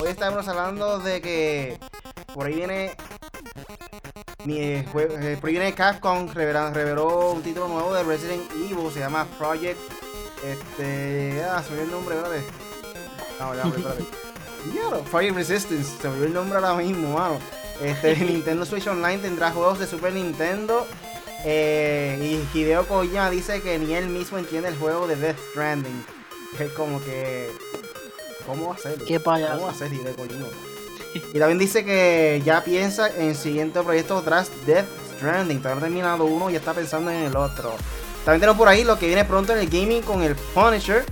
Hoy estamos hablando de que por ahí viene mi eh, por ahí viene Capcom revela- reveló un título nuevo de Resident Evil, se llama Project este, ah, se me olvidó el nombre, espérate. No, ya, espérate. Diablo, Project Resistance, se me olvidó el nombre ahora mismo, mano. Este, Nintendo Switch Online tendrá juegos de Super Nintendo. Eh, y Hideo Kojima dice que ni él mismo entiende el juego de Death Stranding. Es como que. ¿Cómo va a ser? Qué payaso. ¿Cómo va a ser Hideo Kojima? Y también dice que ya piensa en siguiente proyecto tras Death Stranding. Todavía no ha terminado uno y ya está pensando en el otro. También tenemos por ahí lo que viene pronto en el gaming con el Punisher.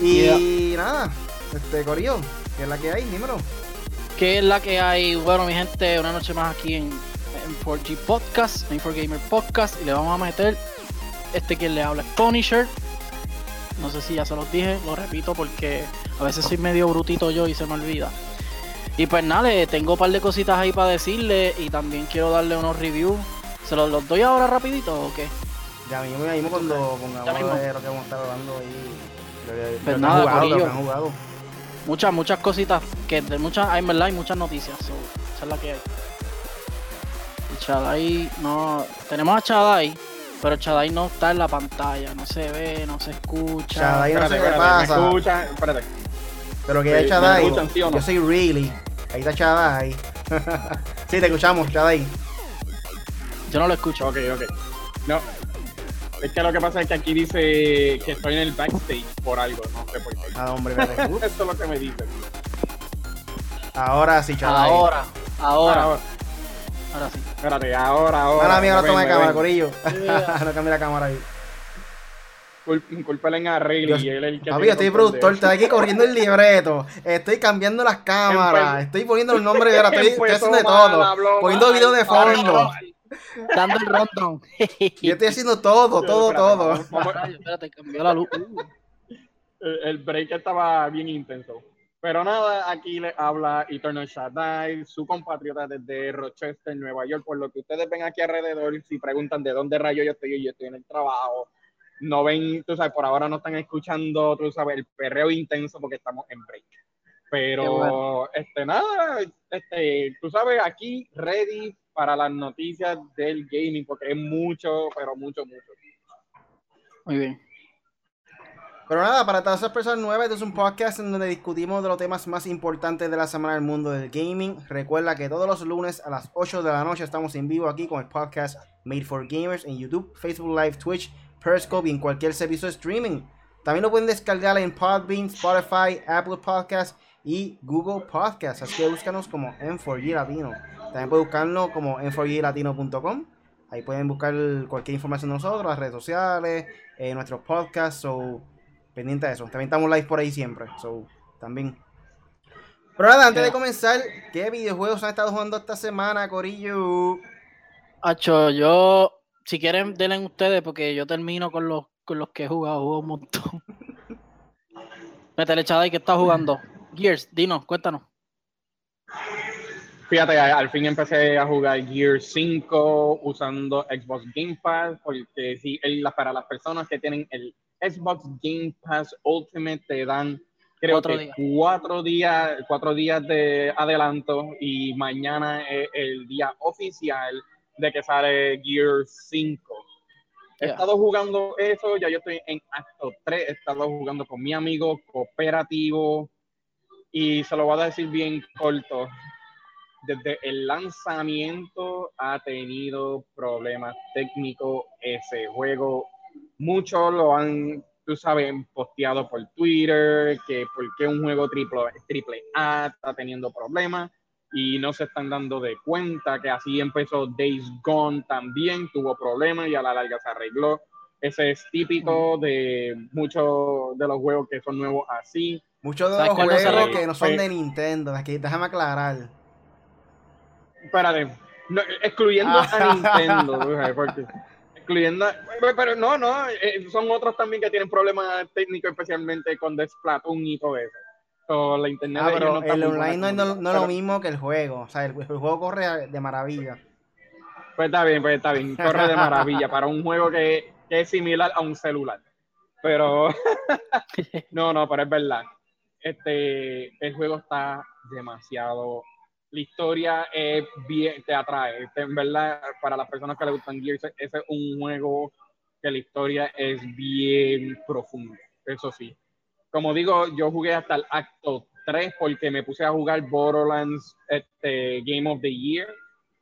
Y nada, este Corillo, que es la que hay, dímelo. ¿Qué es la que hay? Bueno, mi gente, una noche más aquí en, en 4G Podcast, en 4Gamer Podcast, y le vamos a meter este quien le habla, es Punisher. No sé si ya se los dije, lo repito porque a veces soy medio brutito yo y se me olvida. Y pues nada, le tengo un par de cositas ahí para decirle y también quiero darle unos reviews. ¿Se los, los doy ahora rapidito o qué? Ya mismo, ya mismo cuando pongamos de lo que vamos a estar hablando ahí. Pues nada, jugado, Corillo. jugado. Muchas, muchas cositas, que de muchas, hay verdad hay muchas noticias, so, esa es la que hay. Chadai no, tenemos a Chadai, pero Chadai no está en la pantalla, no se ve, no se escucha. Chadai no Espérate, espérate, pasa. ¿me escuchan? Espérate. Pero que ¿Me- hay Chadai. escuchan, sí o no? Yo soy Really. Ahí está Chadai. sí, te escuchamos, Chadai. Yo no lo escucho. Ok, ok. No. Es que lo que pasa es que aquí dice que estoy en el backstage por algo, no sé por qué. Ah, hombre, Esto es lo que me dice. Ahora sí, Chadai. Ahora, ahora, Ahora, ahora sí. espérate, ahora, ahora. Ahora mía, ahora toma de cámara. Corillo. No cambie la cámara ahí. Cul- Culpelen a Riley, Yo- él es el que Papi, tiene yo estoy productor, estoy aquí corriendo el libreto, estoy cambiando las cámaras, estoy poniendo el nombre de ahora, estoy, haciendo de todo, poniendo mal, video de fondo. Dando el rundown. Yo estoy haciendo todo, todo, Espérate, todo. vamos- vamos- Rayo, Espérate, cambió la luz. Uh. el, el break estaba bien intenso. Pero nada, aquí le habla Eternal Shaddai, su compatriota desde Rochester, Nueva York. Por lo que ustedes ven aquí alrededor, si preguntan de dónde rayo yo estoy, yo estoy en el trabajo. No ven, tú sabes, por ahora no están escuchando, tú sabes, el perreo intenso porque estamos en break. Pero, bueno. este, nada, este, tú sabes, aquí ready para las noticias del gaming, porque es mucho, pero mucho, mucho. Muy bien. Pero nada, para todas esas personas nuevas, este es un podcast en donde discutimos de los temas más importantes de la semana del mundo del gaming. Recuerda que todos los lunes a las 8 de la noche estamos en vivo aquí con el podcast Made for Gamers en YouTube, Facebook Live, Twitch, Periscope y en cualquier servicio de streaming. También lo pueden descargar en Podbean, Spotify, Apple Podcasts y Google Podcasts. Así que búscanos como M4G Latino. También pueden buscarnos como m4glatino.com. Ahí pueden buscar cualquier información de nosotros, las redes sociales, eh, nuestros podcasts. So, pendiente de eso. También estamos live por ahí siempre. So, también. Pero nada, antes de comenzar, ¿qué videojuegos han estado jugando esta semana, Corillo? Hacho, yo, si quieren, denle ustedes, porque yo termino con los, con los que he jugado, juego un montón. Métele, Chaday, que está jugando? Gears, dinos, cuéntanos. Fíjate, a- al fin empecé a jugar Gear 5 usando Xbox Game Pass, porque sí, el- para las personas que tienen el Xbox Game Pass Ultimate te dan, creo Cuatro que días. cuatro días, cuatro días de adelanto y mañana es el día oficial de que sale Gear 5. He Ya. estado jugando eso, ya yo estoy en acto 3, he estado jugando con mi amigo cooperativo y se lo voy a decir bien corto. Desde el lanzamiento ha tenido problemas técnicos ese juego. Muchos lo han, tú sabes, posteado por Twitter, que por qué un juego triple, triple A está teniendo problemas y no se están dando de cuenta que así empezó Days Gone también, tuvo problemas y a la larga se arregló. Ese es típico de muchos de los juegos que son nuevos así. Muchos de ¿Sabes los no juegos que no son Pues- de Nintendo. Aquí, déjame aclarar. Espérate, no, excluyendo a Nintendo, porque- excluyendo, a- pero, no, no, eh, son otros también que tienen problemas técnicos, especialmente con Splatoon y todo eso. So, la internet Ah, pero no el online no no, no es lo mismo que el juego. O sea, el, el juego corre de maravilla. Pues está bien, pues está bien. Corre de maravilla para un juego que, que es similar a un celular. Pero no, no, pero es verdad. Este, el juego está demasiado. La historia es bien, te atrae. En verdad, para las personas que le gustan Gears, ese es un juego que la historia es bien profunda. Eso sí. Como digo, yo jugué hasta el acto 3 porque me puse a jugar Borderlands este, Game of the Year.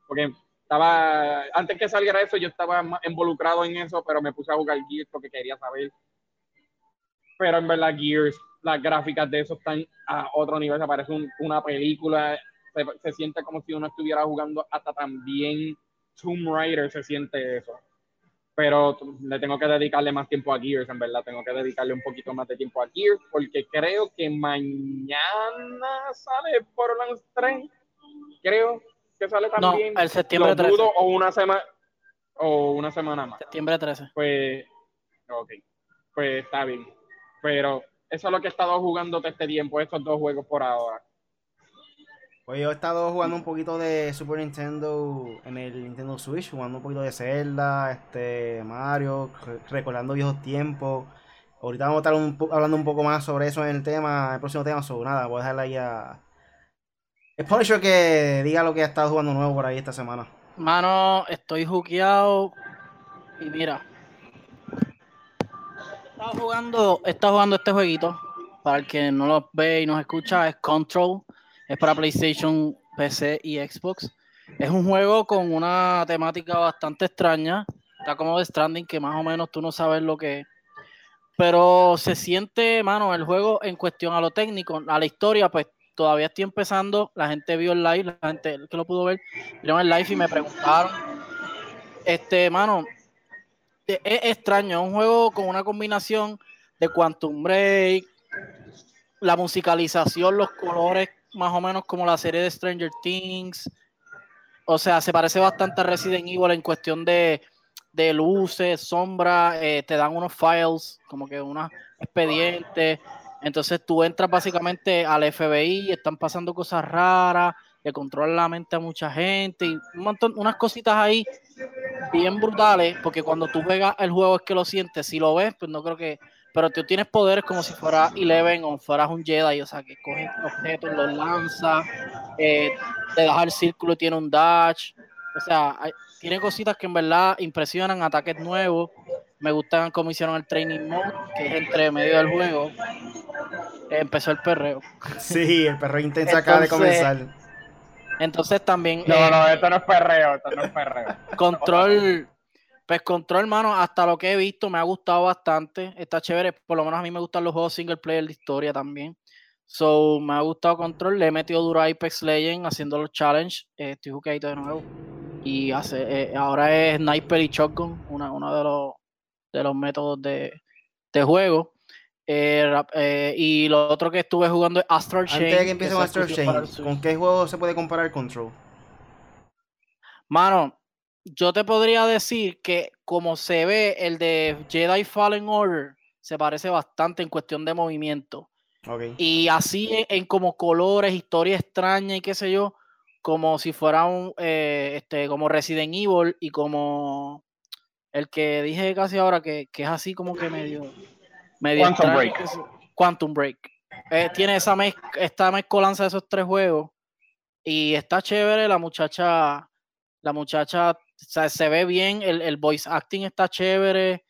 Porque estaba, antes que saliera eso, yo estaba involucrado en eso, pero me puse a jugar Gears porque quería saber pero en verdad Gears, las gráficas de eso están a otro nivel, se parece una película, se, siente como si uno estuviera jugando hasta también Tomb Raider, se siente eso. Pero le tengo que dedicarle más tiempo a Gears, en verdad, tengo que dedicarle un poquito más de tiempo a Gears, porque creo que mañana sale Borderlands 3, creo que sale también. No, el septiembre 13. o una semana o una semana más. Septiembre 13. Pues, ok, pues está bien. Pero eso es lo que he estado jugando todo este tiempo, estos dos juegos por ahora. Pues yo he estado jugando un poquito de Super Nintendo en el Nintendo Switch, jugando un poquito de Zelda, este Mario, recordando viejos tiempos. Ahorita vamos a estar hablando un poco más sobre eso en el tema, el próximo tema, sobre nada, voy a dejarle ahí a el Punisher que diga lo que ha estado jugando nuevo por ahí esta semana. Mano, estoy jukeado y mira, Estaba jugando, está jugando este jueguito. Para el que no lo ve y nos escucha, es Control. Es para PlayStation, PC y Xbox. Es un juego con una temática bastante extraña. Está como de Stranding, que más o menos tú no sabes lo que es. Pero se siente, mano, el juego en cuestión a lo técnico, a la historia, pues todavía estoy empezando. La gente vio el live, la gente que lo pudo ver, vieron el live y me preguntaron. Este, mano, es extraño, es un juego con una combinación de Quantum Break, la musicalización, los colores, más o menos como la serie de Stranger Things. O sea, se parece bastante a Resident Evil en cuestión de, luces, sombra, eh, te dan unos files, como que unos expedientes. Entonces tú entras básicamente al FBI, están pasando cosas raras, le controlan la mente a mucha gente y un montón, unas cositas ahí bien brutales, porque cuando tú juegas el juego es que lo sientes, si lo ves, pues no creo que, pero tú tienes poderes como si fueras Eleven o fueras un Jedi, o sea, que coges objetos, los lanza, eh, te das el círculo y tiene un dash, o sea, tiene cositas que en verdad impresionan, ataques nuevos, me gustan como hicieron el training mode, que es entre medio del juego, empezó el perreo. Sí, el perreo intenso acaba de comenzar. Entonces también. No, eh, no, esto no es perreo, esto no es perreo. Control. Pues control, hermano, hasta lo que he visto me ha gustado bastante. Está chévere. Por lo menos a mí me gustan los juegos single player de historia también. So, me ha gustado control. Le he metido duro a Apex Legends haciendo los challenge. Eh, estoy jugadito de nuevo. Y hace, eh, ahora es Sniper y Shotgun, uno de los, de los métodos de, de juego. Eh, y lo otro que estuve jugando es Astral Chain. Antes de que empiece con Astral Chain, ¿con qué juego se puede comparar Control? Mano, yo te podría decir que como se ve el de Jedi Fallen Order, se parece bastante en cuestión de movimiento. Y así en, como colores, historia extraña y qué sé yo, como si fuera un, eh, este, como Resident Evil y como el que dije casi ahora que, que es así como que medio Quantum Break. Quantum Break. Eh, tiene esa mez esta mezcolanza de esos tres juegos. Y está chévere, la muchacha, la muchacha se ve bien, el, voice acting está chévere.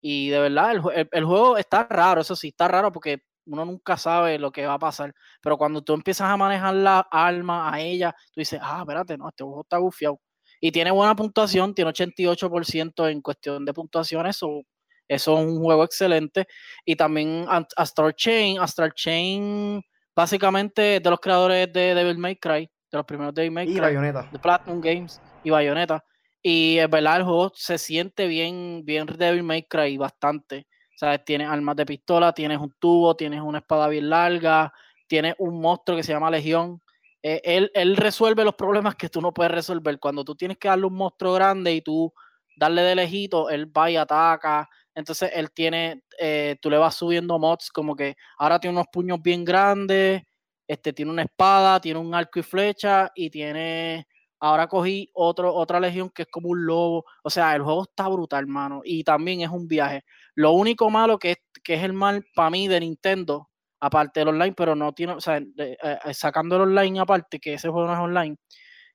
Y de verdad, el, juego está raro, eso sí, está raro porque uno nunca sabe lo que va a pasar. Pero cuando tú empiezas a manejar la alma a ella, tú dices, ah, espérate, no, este juego está gufiado. Y tiene buena puntuación, tiene 88% en cuestión de puntuaciones, o eso es un juego excelente. Y también Astral Chain. Astral Chain, básicamente, de los creadores de Devil May Cry, de los primeros Devil May Cry. Y Bayonetta. De Platinum Games y Bayonetta. Y es verdad, el juego se siente bien, bien Devil May Cry, bastante. O sea, tienes armas de pistola, tienes un tubo, tienes una espada bien larga, tienes un monstruo que se llama Legión. Eh, él, él resuelve los problemas que tú no puedes resolver. Cuando tú tienes que darle un monstruo grande y tú darle de lejito, él va y ataca. Entonces él tiene, eh, tú le vas subiendo mods como que ahora tiene unos puños bien grandes, este tiene una espada, tiene un arco y flecha y tiene Ahora cogí otro, otra legión que es como un lobo. O sea, el juego está brutal, hermano. Y también es un viaje. Lo único malo que es, que es el mal para mí de Nintendo, aparte del online, pero no tiene, o sea, eh, eh, sacando el online aparte, que ese juego no es online,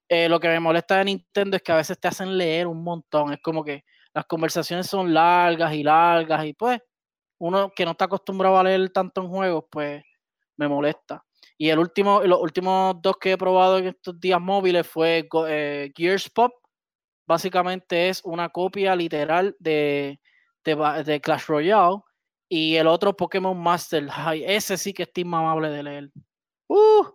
eh, lo que me molesta de Nintendo es que a veces te hacen leer un montón. Es como que las conversaciones son largas y largas y pues uno que no está acostumbrado a leer tanto en juegos, pues me molesta. Y el último, los últimos dos que he probado en estos días móviles fue eh, Gears Pop. Básicamente es una copia literal de, de, Clash Royale. Y el otro Pokémon Master High. Ese sí que es inmamable de leer. Uh,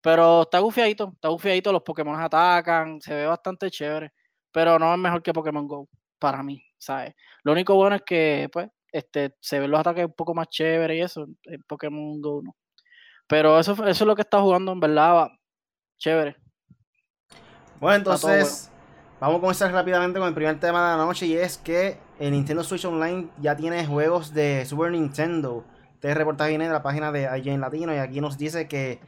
pero está gufiadito, está gufiadito. Los Pokémon atacan, se ve bastante chévere. Pero no es mejor que Pokémon Go, para mí, ¿sabes? Lo único bueno es que, pues, este, se ven los ataques un poco más chévere y eso. En Pokémon Go no. Pero eso, eso es lo que está jugando, en verdad. Chévere. Bueno, entonces, vamos a comenzar rápidamente con el primer tema de la noche y es que el Nintendo Switch Online ya tiene juegos de Super Nintendo. Este reportaje viene de la página de IGN Latino y aquí nos dice que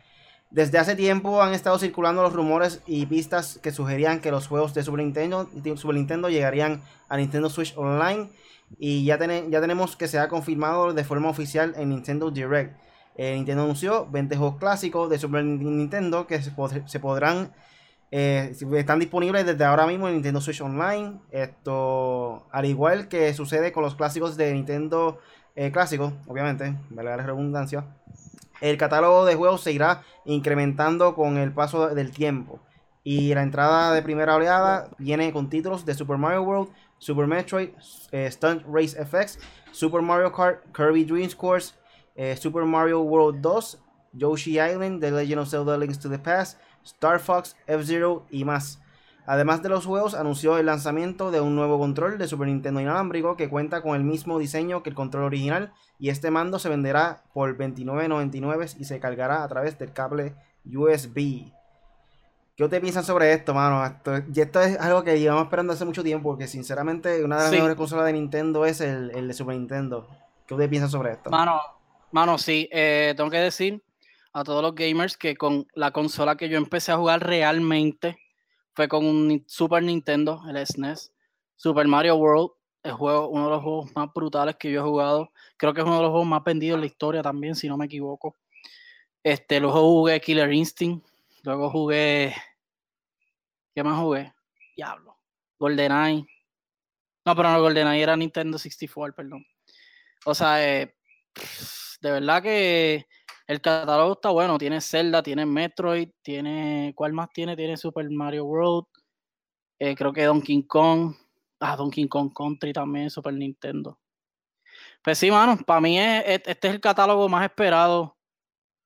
desde hace tiempo han estado circulando los rumores y pistas que sugerían que los juegos de Super Nintendo, Super Nintendo llegarían a Nintendo Switch Online y ya, ya tenemos que se ha confirmado de forma oficial en Nintendo Direct. Eh, Nintendo anunció 20 juegos clásicos de Super Nintendo que se, podrán eh, están disponibles desde ahora mismo en Nintendo Switch Online. Esto, al igual que sucede con los clásicos de Nintendo eh, clásicos, obviamente, valga la redundancia. El catálogo de juegos se irá incrementando con el paso del tiempo. Y la entrada de primera oleada viene con títulos de Super Mario World, Super Metroid, Stunt Race FX, Super Mario Kart, Kirby Dream Course, eh, Super Mario World 2, Yoshi Island, The Legend of Zelda Links to the Past, Star Fox, F-Zero y más. Además de los juegos, anunció el lanzamiento de un nuevo control de Super Nintendo inalámbrico que cuenta con el mismo diseño que el control original y este mando se venderá por $29.99 y se cargará a través del cable USB. ¿Qué te piensan sobre esto, mano? Esto, y esto es algo que llevamos esperando hace mucho tiempo porque sinceramente una de las mejores consolas de Nintendo es el, el de Super Nintendo. ¿Qué te piensan sobre esto? Mano, Mano, sí, eh, tengo que decir a todos los gamers que con la consola que yo empecé a jugar realmente fue con un Super Nintendo, el SNES, e Super Mario World, el juego, uno de los juegos más brutales que yo he jugado. Creo que es uno de los juegos más vendidos en la historia también, si no me equivoco. Este, luego jugué Killer Instinct, luego jugué. ¿Qué más jugué? Diablo. GoldenEye. No, pero no, GoldenEye era Nintendo 64, perdón. O sea, eh, de verdad que el catálogo está bueno. Tiene Zelda, tiene Metroid, tiene. ¿Cuál más tiene? Tiene Super Mario World. Eh, creo que Donkey Kong. Ah, Donkey Kong Country también, Super Nintendo. Pues sí, mano, para mí es, este es el catálogo más esperado,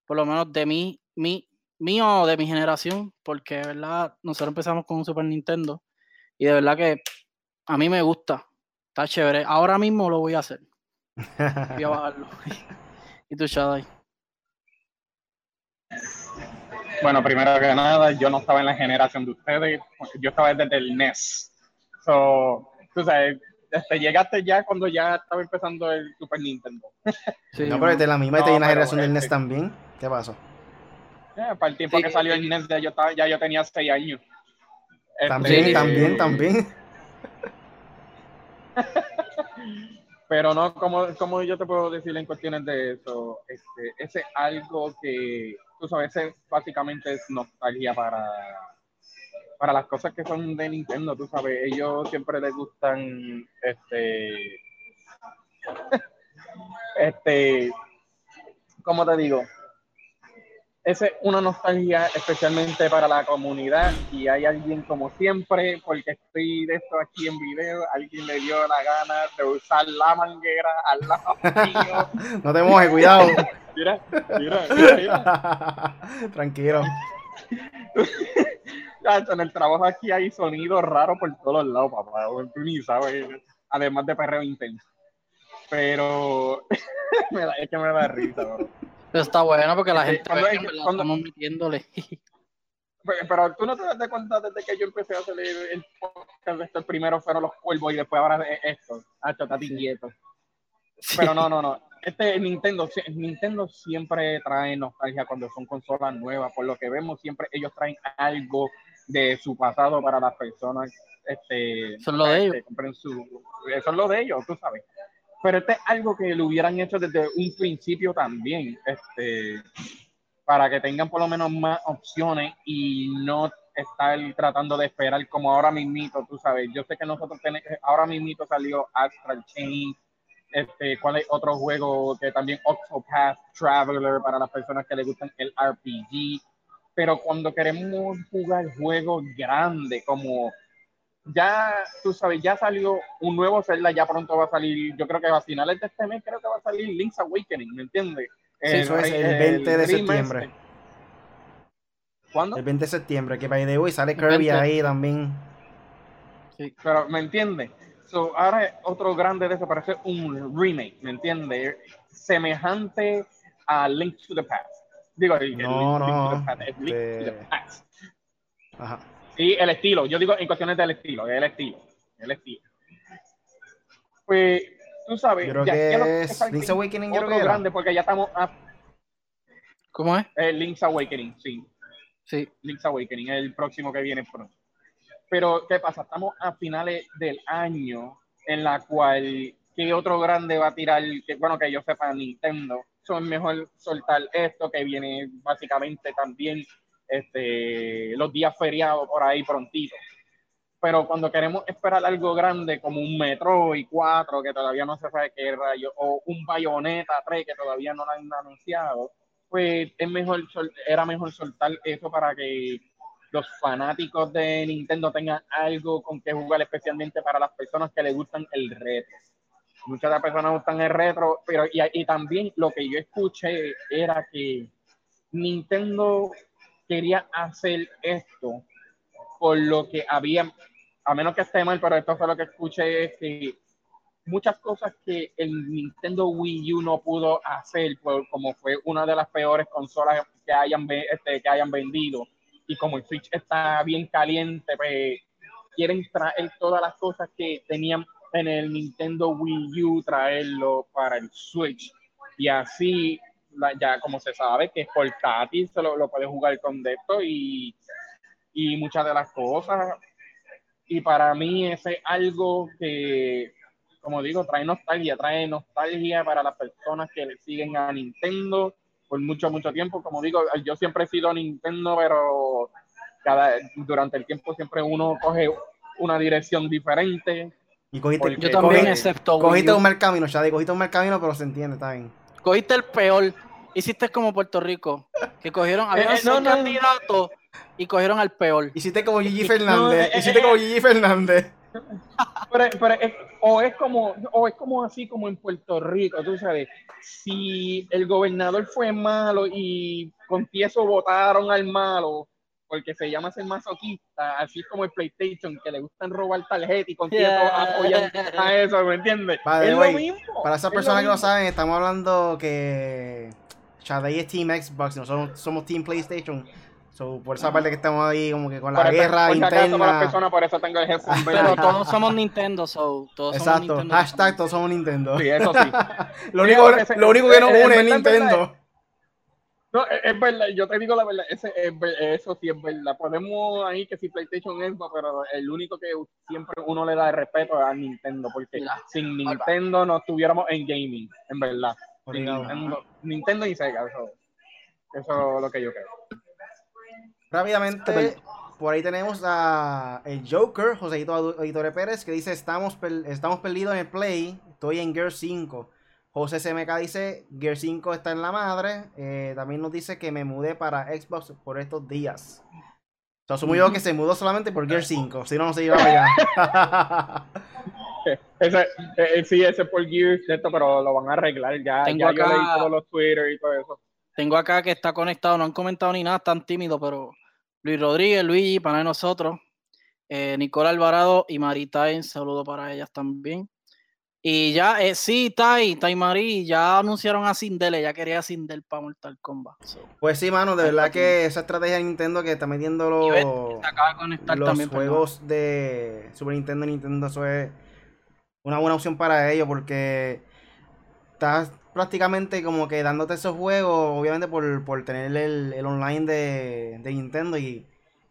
por lo menos de mí, mi, mío de mi generación, porque de verdad nosotros empezamos con un Super Nintendo y de verdad que a mí me gusta, está chévere. Ahora mismo lo voy a hacer. Voy a bajarlo. ¿Y tú, Shadai? Bueno, primero que nada, yo no estaba en la generación de ustedes, yo estaba desde el NES. So, tú sabes, este, llegaste ya cuando ya estaba empezando el Super Nintendo. no, pero desde la misma y en la generación del NES este también. ¿Qué pasó? para el tiempo que salió el NES, ya yo, estaba, ya yo tenía 6 años. También, este, también, también. Pero no, como, como yo te puedo decir en cuestiones de eso, este, ese es algo que, tú sabes, ese básicamente es nostalgia para, para las cosas que son de Nintendo, tú sabes, ellos siempre les gustan, este, este, ¿cómo te digo? Esa es una nostalgia especialmente para la comunidad y hay alguien como siempre, porque estoy de esto aquí en video, alguien le dio la gana de usar la manguera al lado mío. no te mojes, cuidado. mira, mira, mira, Tranquilo. en el trabajo aquí hay sonidos raros por todos lados, papá. Tú ni sabes, además de perreo intenso. Pero es que me da risa, bro está bueno porque la gente cuando, ve que cuando, estamos metiéndole. Pero, tú no te das cuenta desde que yo empecé a hacer el podcast, el primero fueron los cuervos y después ahora esto. Ah, está quieto. Pero no, no, no. Este Nintendo, Nintendo siempre trae nostalgia cuando son consolas nuevas. Por lo que vemos, siempre ellos traen algo de su pasado para las personas este, Son lo de ellos. que compren su, eso es lo de ellos, tú sabes. Pero este es algo que lo hubieran hecho desde un principio también, este, para que tengan por lo menos más opciones y no estar tratando de esperar como ahora mismito, tú sabes. Yo sé que nosotros tenemos, ahora mismito salió Astral Chain, este, ¿cuál es otro juego que también Octopath Traveler para las personas que les gustan el RPG? Pero cuando queremos jugar juegos grandes como ya, tú sabes, ya salió un nuevo Zelda, ya pronto va a salir, yo creo que a finales de este mes creo que va a salir Link's Awakening, ¿me entiendes? Sí, eso es el 20 de septiembre. ¿Cuándo? El 20 de septiembre, que by the way sale Kirby 20. ahí también. Pero, ¿me entiendes? So, ahora otro grande de eso parece un remake, ¿me entiendes? Semejante a Link to the Past. Digo, el- el No, Link, to no, the Past, es Link to the este- Past. Ajá. Sí, el estilo. Yo digo en cuestiones del estilo, el estilo. El estilo. Pues, tú sabes, Yo creo ya que es Link's Awakening, yo creo otro que era. grande porque ya estamos a ¿Cómo es? eh, Link's Awakening, sí. Sí. Link's Awakening, es el próximo que viene pronto. Pero, ¿qué pasa? Estamos a finales del año en la cual, ¿qué otro grande va a tirar? Que, bueno, que yo sepa, Nintendo. Son mejor soltar esto que viene básicamente también este, los días feriados por ahí prontito. Pero cuando queremos esperar algo grande como un Metroid 4, que todavía no se sabe qué rayo, o un Bayonetta 3, que todavía no lo han anunciado, pues es mejor, era mejor soltar eso para que los fanáticos de Nintendo tengan algo con que jugar, especialmente para las personas que les gustan el retro. Muchas de las personas gustan el retro, pero y, y también lo que yo escuché era que Nintendo quería hacer esto por lo que había, a menos que esté mal, pero esto fue lo que escuché, es que muchas cosas que el Nintendo Wii U no pudo hacer, por- como fue una de las peores consolas que hayan, este, que hayan vendido, y como el Switch está bien caliente, pues quieren traer todas las cosas que tenían en el Nintendo Wii U, traerlo para el Switch. Y así, ya como se sabe que es portátil, se lo, lo puede jugar con de esto y, y muchas de las cosas. Y para mí ese es algo que, como digo, trae nostalgia, trae nostalgia para las personas que le siguen a Nintendo por mucho, mucho tiempo. Como digo, yo siempre he sido Nintendo, pero cada, durante el tiempo siempre uno coge una dirección diferente. Y cogiste, Yo también, cogiste- excepto cogiste un mal camino, Shadi, cogiste un mal camino, pero se entiende, está bien. Cogiste el peor. Hiciste como Puerto Rico, que cogieron, había Eh, eh, no, seis no. candidatos y cogieron al peor. Hiciste como Gigi No, Fernández, eh, hiciste eh, como Gigi Fernández. Pero, pero es- o es como o es como así como en Puerto Rico, tú sabes, si el gobernador fue malo y con eso votaron al malo porque se llama ser masoquista, así es como el PlayStation que le gustan robar tarjetas y con Yeah. apoyan a eso, ¿me entiendes? Es lo mismo. Para esas es personas que no saben, estamos hablando que Shadei es Team Xbox, nosotros somos Team PlayStation. So, por esa parte que estamos ahí como que con la Por guerra por si acaso, para interna. personas, por eso tengo el headphone Pero todos somos Nintendo, so todos somos Exacto, Nintendo. hashtag todos somos Nintendo. Sí, eso sí. lo, único, lo único que nos une es Nintendo. No, es, verdad, yo te digo la verdad, ese es eso sí es verdad. Podemos ahí que si PlayStation es, pero el único que siempre uno le da el respeto es a Nintendo, porque Mira, sin Nintendo no estuviéramos en gaming, en verdad. Sin. Nintendo, Nintendo y Sega, eso, eso es lo que yo creo. Rápidamente, por ahí tenemos a el Joker, Joséito Editore Pérez, que dice, estamos, per- estamos perdidos en el Play, estoy en Gear 5. José CMK dice, Gear 5 está en la madre. Eh, también nos dice que me mudé para Xbox por estos días. O sea, asumo yo que se mudó solamente por Gear 5, si no, no se iba allá. Ese, eh, eh, sí, ese por Gears, esto, pero lo van a arreglar ya. Tengo ya yo acá- leí todos los Twitter y todo eso. Tengo acá que está conectado, no han comentado ni nada, están tímidos, pero Luis Rodríguez, Luigi, para nosotros, eh, Nicola Alvarado y Maritain, saludo para ellas también. Y ya, eh, sí, Tai, Tai Marí, ya anunciaron a Sindel, ella quería Sindel para Mortal Kombat. so. pues sí, mano, de verdad que esa estrategia de Nintendo que está metiendo los, de los también. perdón. juegos de Super Nintendo Nintendo, eso es una buena opción para ellos porque estás prácticamente como que dándote esos juegos, obviamente por, por tener el, el online de, de Nintendo y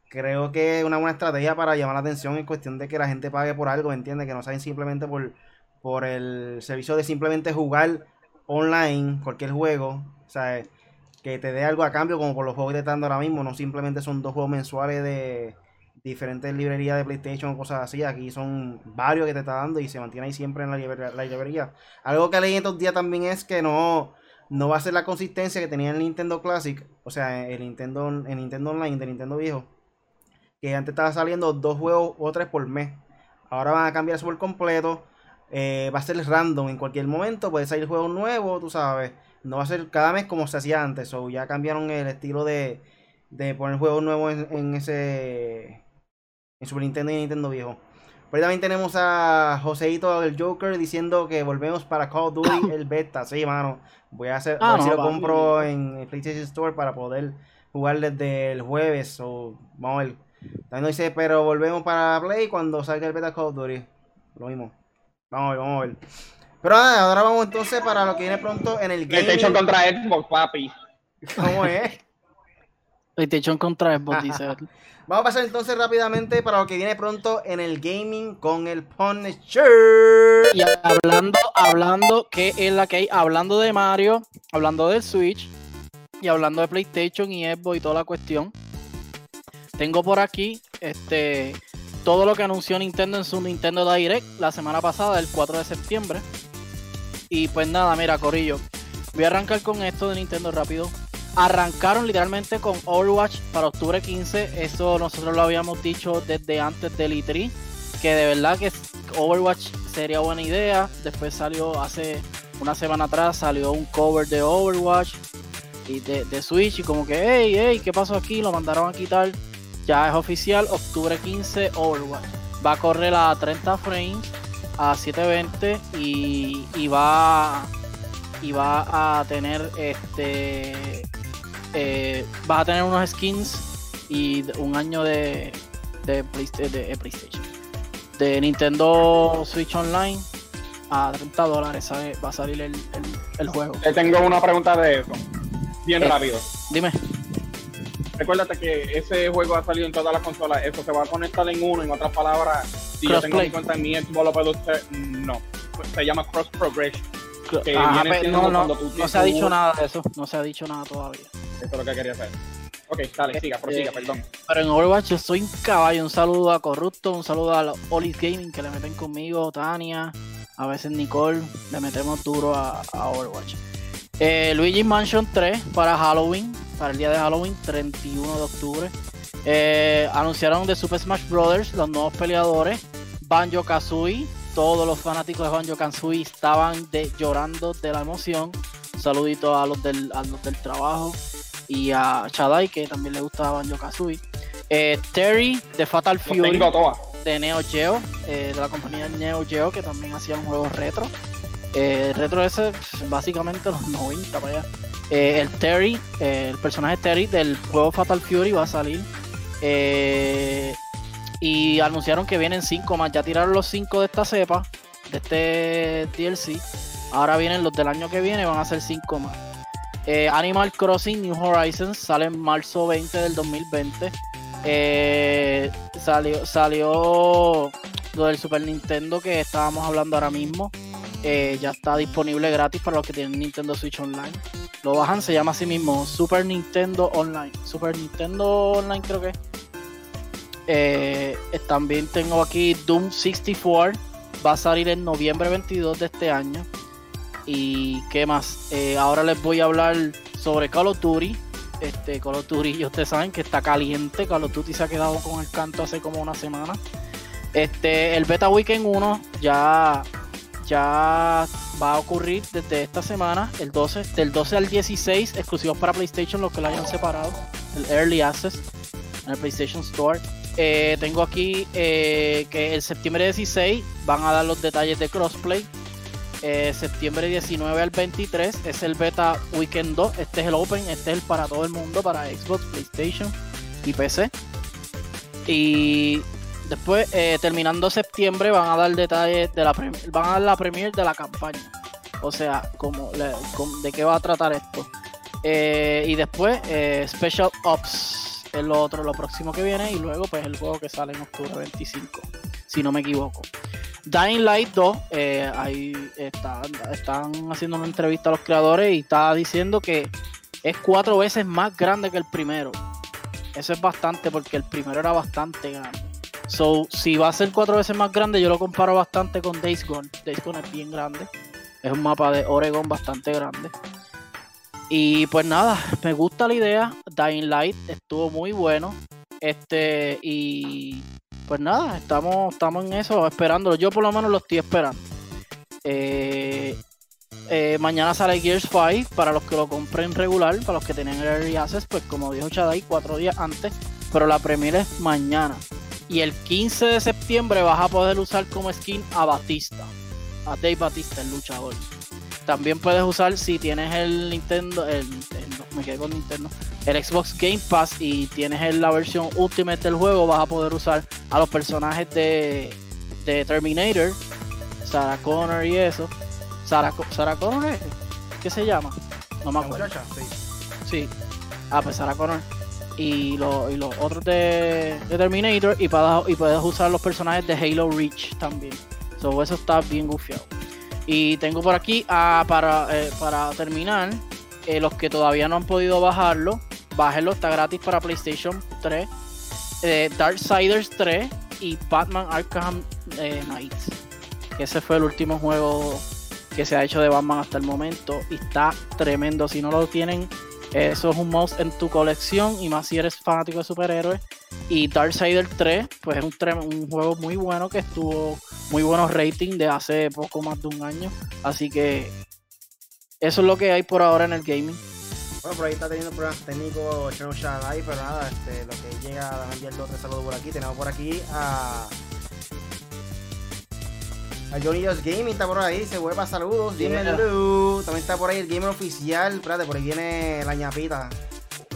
creo que es una buena estrategia para llamar la atención en cuestión de que la gente pague por algo, ¿entiendes? Que no saben simplemente por, por el servicio de simplemente jugar online cualquier juego, o sea, que te dé algo a cambio como por los juegos que te están dando ahora mismo, no simplemente son dos juegos mensuales de diferentes librerías de PlayStation o cosas así, aquí son varios que te está dando y se mantiene ahí siempre en la, la librería. Algo que leí estos días también es que no no va a ser la consistencia que tenía el Nintendo Classic, o sea, el Nintendo, el Nintendo Online de Nintendo viejo, que antes estaba saliendo dos juegos o tres por mes. Ahora van a cambiar eso por completo. Eh, va a ser random en cualquier momento, puede salir juego nuevo, tú sabes. No va a ser cada mes como se hacía antes, o ya cambiaron el estilo de, de poner juegos nuevos en, en ese en Super Nintendo y Nintendo viejo. Por ahí también tenemos a Joseito el Joker diciendo que volvemos para Call of Duty el beta. Sí, mano. Voy a hacer, Ah, a ver si no, lo compro en el PlayStation Store para poder jugar desde el jueves. O vamos a ver. También dice, pero volvemos para Play cuando salga el beta Call of Duty. Lo mismo. Vamos a ver, vamos a ver. Pero nada, ahora vamos entonces para lo que viene pronto en el PlayStation gaming. contra Xbox, papi. ¿Cómo es? PlayStation contra Xbox, dice. él. Vamos a pasar entonces rápidamente para lo que viene pronto en el gaming con el Punisher. Y hablando, hablando, que es la que hay? Hablando de Mario, hablando del Switch y hablando de PlayStation y Xbox y toda la cuestión. Tengo por aquí este todo lo que anunció Nintendo en su Nintendo Direct la semana pasada, el 4 de septiembre. Y pues nada, mira, Corillo. Voy a arrancar con esto de Nintendo rápido. Arrancaron literalmente con Overwatch para octubre 15. Eso nosotros lo habíamos dicho desde antes del E3. Que de verdad que Overwatch sería buena idea. Después salió hace una semana atrás, salió un cover de Overwatch y de, de Switch. Y como que, hey, hey, ¿qué pasó aquí? Lo mandaron a quitar. Ya es oficial, octubre 15, Overwatch. Va a correr a 30 frames, a 720 y, y va y va a tener este eh, vas a tener unos skins y un año de de, Playsta- de- de PlayStation de Nintendo Switch Online a 30 dólares va a salir el, el- el juego Te tengo una pregunta de eso. Bien Eh. rápido. dime Recuérdate que ese juego ha salido en todas las consolas. Eso se va a conectar en uno. En otras palabras, si yo tengo mi cuenta en mi Xbox, lo puedo usar. No. Se llama Cross Progression. que Ajá, viene pe- siendo no, no, cuando tú no se ha dicho nada de eso no se ha dicho nada todavía Eso es lo que quería hacer. Ok, dale, siga, prosiga, Eh, perdón. Pero en Overwatch yo soy un caballo. Un saludo a Corrupto, un saludo a los Olis Gaming que le meten conmigo, Tania, a veces Nicole. Le metemos duro a, a Overwatch. Eh, Luigi Mansion 3 para Halloween, para el día de Halloween, 31 de octubre. Eh, anunciaron de Super Smash Brothers los nuevos peleadores. Banjo Kazooie. Todos los fanáticos de Banjo Kazooie estaban de, llorando de la emoción. Un saludito a los del, a los del trabajo y a Shadai, que también le gusta Banjo Kazooie. Eh, Terry de Fatal Fury de Neo Geo, eh, de la compañía Neo Geo, que también hacían juegos retro. Eh, retro ese, pf, básicamente los 90 para allá. El Terry, eh, el personaje Terry del juego Fatal Fury va a salir. Eh, y anunciaron que vienen 5 más. Ya tiraron los 5 de esta cepa, de este DLC. Ahora vienen los del año que viene, van a ser 5 más. Animal Crossing New Horizons sale en marzo 20 del 2020. Eh, salió, salió lo del Super Nintendo que estábamos hablando ahora mismo. Eh, ya está disponible gratis para los que tienen Nintendo Switch Online. Lo bajan, se llama así mismo Super Nintendo Online. Super Nintendo Online creo que. Eh, también tengo aquí Doom 64. Va a salir en noviembre 22 de este año. Y qué más. Eh, ahora les voy a hablar sobre Call of Duty. Este Call of Duty, y ustedes saben que está caliente. Call of Duty se ha quedado con el canto hace como una semana. Este, el Beta Weekend 1 ya, ya va a ocurrir desde esta semana, el 12, del 12 al 16, exclusivos para PlayStation, los que lo hayan separado, el Early Access en el PlayStation Store. Eh, tengo aquí eh, que el septiembre 16 van a dar los detalles de crossplay. Eh, septiembre 19 al 23 es el Beta Weekend 2. Este es el Open, este es el para todo el mundo, para Xbox, PlayStation y PC. Y después, eh, terminando septiembre, van a dar detalles de la van a dar la premiere de la campaña. O sea, como de qué va a tratar esto. Eh, y después, eh, Special Ops. es lo otro, lo próximo que viene. Y luego, pues el juego que sale en octubre 25, si no me equivoco. Dying Light 2, eh, ahí están, están haciendo una entrevista a los creadores y está diciendo que es cuatro veces más grande que el primero. Eso es bastante porque el primero era bastante grande. So, si va a ser cuatro veces más grande, yo lo comparo bastante con Days Gone. Days Gone es bien grande. Es un mapa de Oregon bastante grande. Y pues nada, me gusta la idea. Dying Light estuvo muy bueno. Este, y pues nada, estamos, estamos en eso, esperándolo. Yo por lo menos lo estoy esperando. Eh, eh, mañana sale Gears 5 para los que lo compren regular, para los que tienen Early Access, pues como dijo Chadai, cuatro días antes, pero la premiere es mañana. Y el 15 de septiembre vas a poder usar como skin a Batista, a Dave Batista, el luchador. También puedes usar si tienes el Nintendo, el me quedé con Nintendo, el Xbox Game Pass y tienes la versión Ultimate del juego, vas a poder usar a los personajes de, de Terminator, Sarah Connor y eso. Sarah, Sarah Connor, ¿qué se llama? No me acuerdo. Sí. sí. Ah, pues Sarah Connor. Y, lo, y los otros de, de Terminator y, y puedes usar los personajes de Halo Reach también. So, eso está bien gufiado. Y tengo por aquí ah, para, eh, para terminar, eh, los que todavía no han podido bajarlo, bájenlo, está gratis para PlayStation 3, eh, Darksiders 3 y Batman Arkham Knight. Ese fue el último juego que se ha hecho de Batman hasta el momento y está tremendo. Si no lo tienen, eso es un mouse en tu colección y más si eres fanático de superhéroes. Y Darksiders 3, pues es un, un juego muy bueno que estuvo muy buenos ratings de hace poco más de un año. Así que eso es lo que hay por ahora en el gaming. Bueno, por ahí está teniendo problemas técnicos Channel Shadai, pero nada, este, lo que llega a enviar otro saludo por aquí. Tenemos por aquí a. A Johnny Just Gaming está por ahí, se hueva, saludos, dímelo. También está por ahí el gamer oficial, espérate, por ahí viene la ñapita.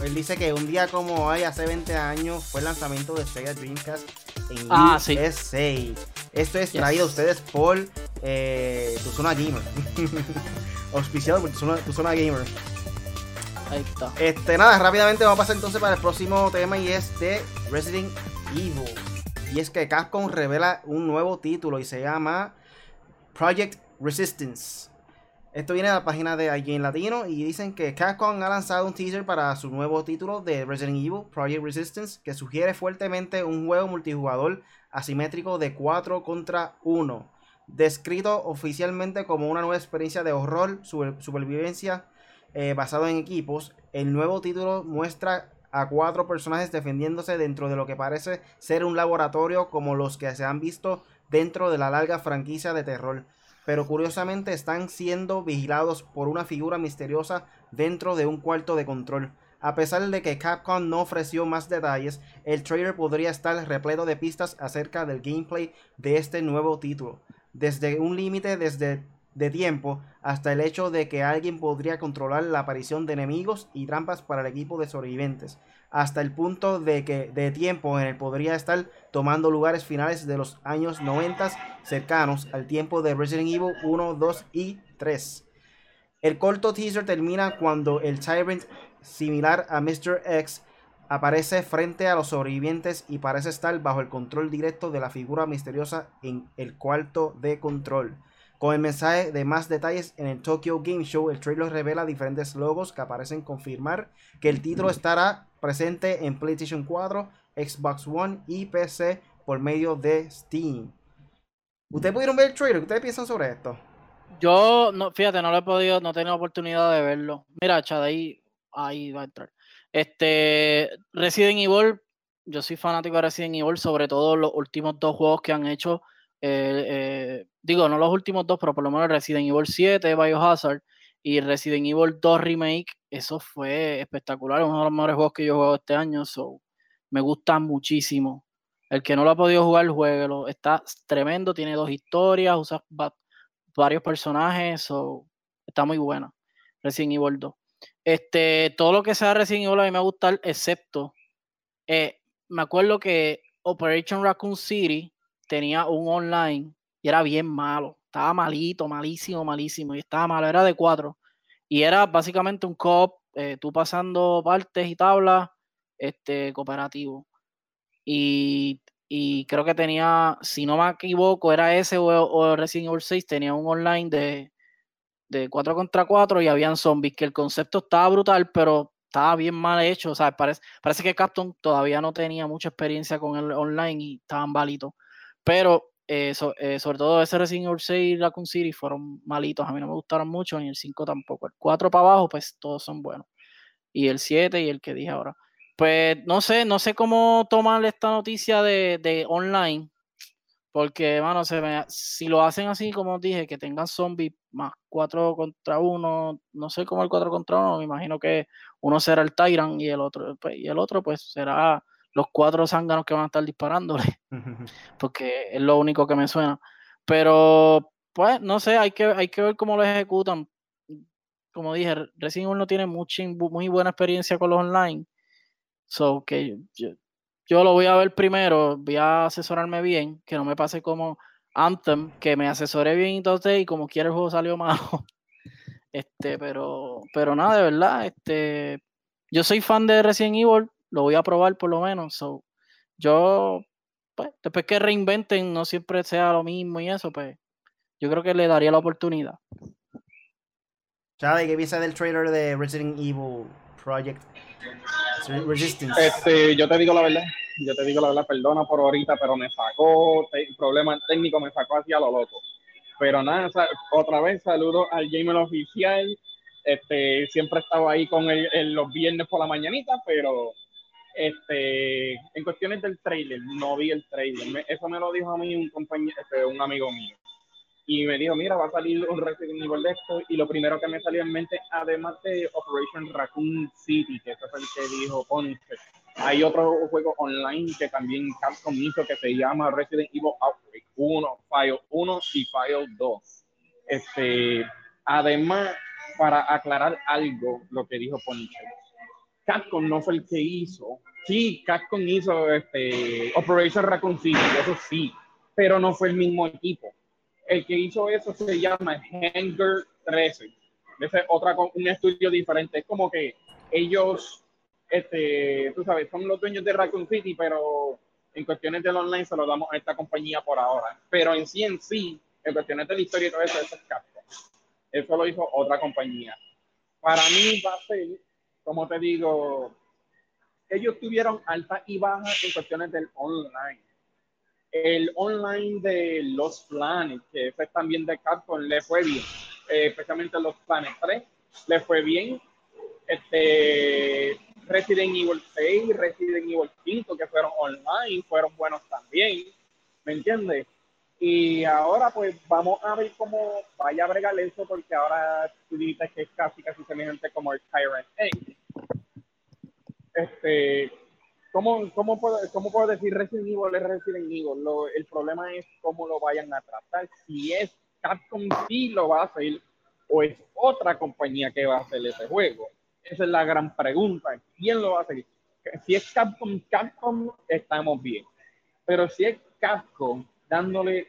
Él dice que un día como hoy, hace 20 años, fue el lanzamiento de Sega Dreamcast en ah, USA. Esto es traído a ustedes por eh, tu zona gamer. Auspiciado por tu zona, tu zona gamer. Ahí está. Este, nada, rápidamente vamos a pasar entonces para el próximo tema y es de Resident Evil. Y es que Capcom revela un nuevo título y se llama Project Resistance. Esto viene de la página de IGN Latino y dicen que Capcom ha lanzado un teaser para su nuevo título de Resident Evil, Project Resistance, que sugiere fuertemente un juego multijugador asimétrico de 4 contra 1, descrito oficialmente como una nueva experiencia de horror, supervivencia eh, basado en equipos. El nuevo título muestra a cuatro personajes defendiéndose dentro de lo que parece ser un laboratorio como los que se han visto dentro de la larga franquicia de terror pero curiosamente están siendo vigilados por una figura misteriosa dentro de un cuarto de control. A pesar de que Capcom no ofreció más detalles, el trailer podría estar repleto de pistas acerca del gameplay de este nuevo título, desde un límite desde de tiempo hasta el hecho de que alguien podría controlar la aparición de enemigos y trampas para el equipo de sobrevivientes, hasta el punto de que de tiempo en el podría estar tomando lugares finales de los años 90 cercanos al tiempo de Resident Evil 1, 2 y 3. El corto teaser termina cuando el Tyrant, similar a Mr. X, aparece frente a los sobrevivientes y parece estar bajo el control directo de la figura misteriosa en el cuarto de control. Con el mensaje de más detalles en el Tokyo Game Show, el trailer revela diferentes logos que aparecen confirmar que el título estará presente en PlayStation 4, Xbox One y PC por medio de Steam. ¿Ustedes pudieron ver el trailer? ¿Qué ustedes piensan sobre esto? Yo, fíjate, no lo he podido, no he tenido oportunidad de verlo. Mira, Chad, ahí, ahí va a entrar. Este, Resident Evil, yo soy fanático de Resident Evil, sobre todo los últimos dos juegos que han hecho eh, eh, digo, no los últimos dos, pero por lo menos Resident Evil 7, Biohazard y Resident Evil 2 Remake, eso fue espectacular, uno de los mejores juegos que yo he jugado este año, so, me gusta muchísimo. El que no lo ha podido jugar, jueguelo, está tremendo, tiene dos historias, usa varios personajes, so, está muy buena. Resident Evil 2. Este, todo lo que sea Resident Evil a mí me gusta, excepto, eh, me acuerdo que Operation Raccoon City tenía un online y era bien malo. Estaba malito, malísimo, malísimo. Y estaba malo, era de cuatro. Y era básicamente un cop, eh, tú pasando partes y tablas este cooperativo. Y, y creo que tenía, si no me equivoco, era ese o, o Resident Evil 6, tenía un online de, de 4 contra 4 y habían zombies, que el concepto estaba brutal, pero estaba bien mal hecho. O sea, parece, parece que Captain todavía no tenía mucha experiencia con el online y estaban balitos. Pero eh, eh, sobre todo ese Resident Evil 6 y Raccoon City fueron malitos. A mí no me gustaron mucho, ni el 5 tampoco. El 4 para abajo, pues todos son buenos. Y el 7 y el que dije ahora. Pues no sé, no sé cómo tomar esta noticia de, de online. Porque, mano, se si lo hacen así, como dije, que tengan zombies más 4 contra 1, no sé cómo el 4 contra 1, me imagino que uno será el Tyrant y el otro, pues, y el otro pues será los cuatro zánganos que van a estar disparándole, porque es lo único que me suena. Pero, pues, no sé, hay que, hay que ver cómo lo ejecutan. Como dije, Resident Evil no tiene mucha, muy buena experiencia con los online. So, que yo, yo lo voy a ver primero, voy a asesorarme bien, que no me pase como Anthem, que me asesoré bien entonces y como quiera el juego salió malo. Este, pero, pero nada, de verdad, este, yo soy fan de Resident Evil, lo voy a probar por lo menos. So, yo, pues, después que reinventen, no siempre sea lo mismo y eso, pues, yo creo que le daría la oportunidad. Chávez, ¿qué piensas del trailer de Resident Evil Project Resistance? Este, yo te digo la verdad, yo te digo la verdad, perdona por ahorita, pero me sacó, problema técnico me sacó hacia lo loco. Pero nada, otra vez saludo al gamer oficial. Este, siempre he estado ahí con él los viernes por la mañanita, pero este, en cuestiones del trailer, no vi el trailer. eso me lo dijo a mí este, un amigo mío. Y me dijo, mira, va a salir un Resident Evil de esto. Y lo primero que me salió en mente, además de Operation Raccoon City, que eso es el que dijo Ponce, hay otro juego online que también Capcom hizo que se llama Resident Evil Outbreak 1, File 1 y File 2. Este, además, para aclarar algo, lo que dijo Ponce, Capcom no fue el que hizo. Sí, Capcom hizo este, Operation Raccoon City, eso sí, pero no fue el mismo equipo. El que hizo eso se llama Hanger 13. Ese es otra, un estudio diferente. Es como que ellos, este, tú sabes, son los dueños de Raccoon City, pero en cuestiones del online se lo damos a esta compañía por ahora. Pero en sí, en sí, en cuestiones de la historia y todo eso, eso es Capcom. Eso lo hizo otra compañía. Para mí va a ser como te digo, ellos tuvieron altas y bajas en cuestiones del online. El online de los planes, que es también de Capcom, le fue bien, eh, especialmente los planes 3, le fue bien. Este, Resident Evil 6, Resident Evil 5, que fueron online, fueron buenos también, ¿me entiendes? Y ahora pues vamos a ver cómo vaya a bregar eso, porque ahora tú dices que es casi casi semejante como el Tyrant Egg este, ¿cómo, cómo, puedo, ¿cómo puedo decir Resident Evil es Resident Evil? El problema es cómo lo vayan a tratar. Si es Capcom sí lo va a hacer o es otra compañía que va a hacer ese juego. Esa es la gran pregunta. ¿Quién lo va a hacer? Si es Capcom, Capcom estamos bien. Pero si es Capcom dándole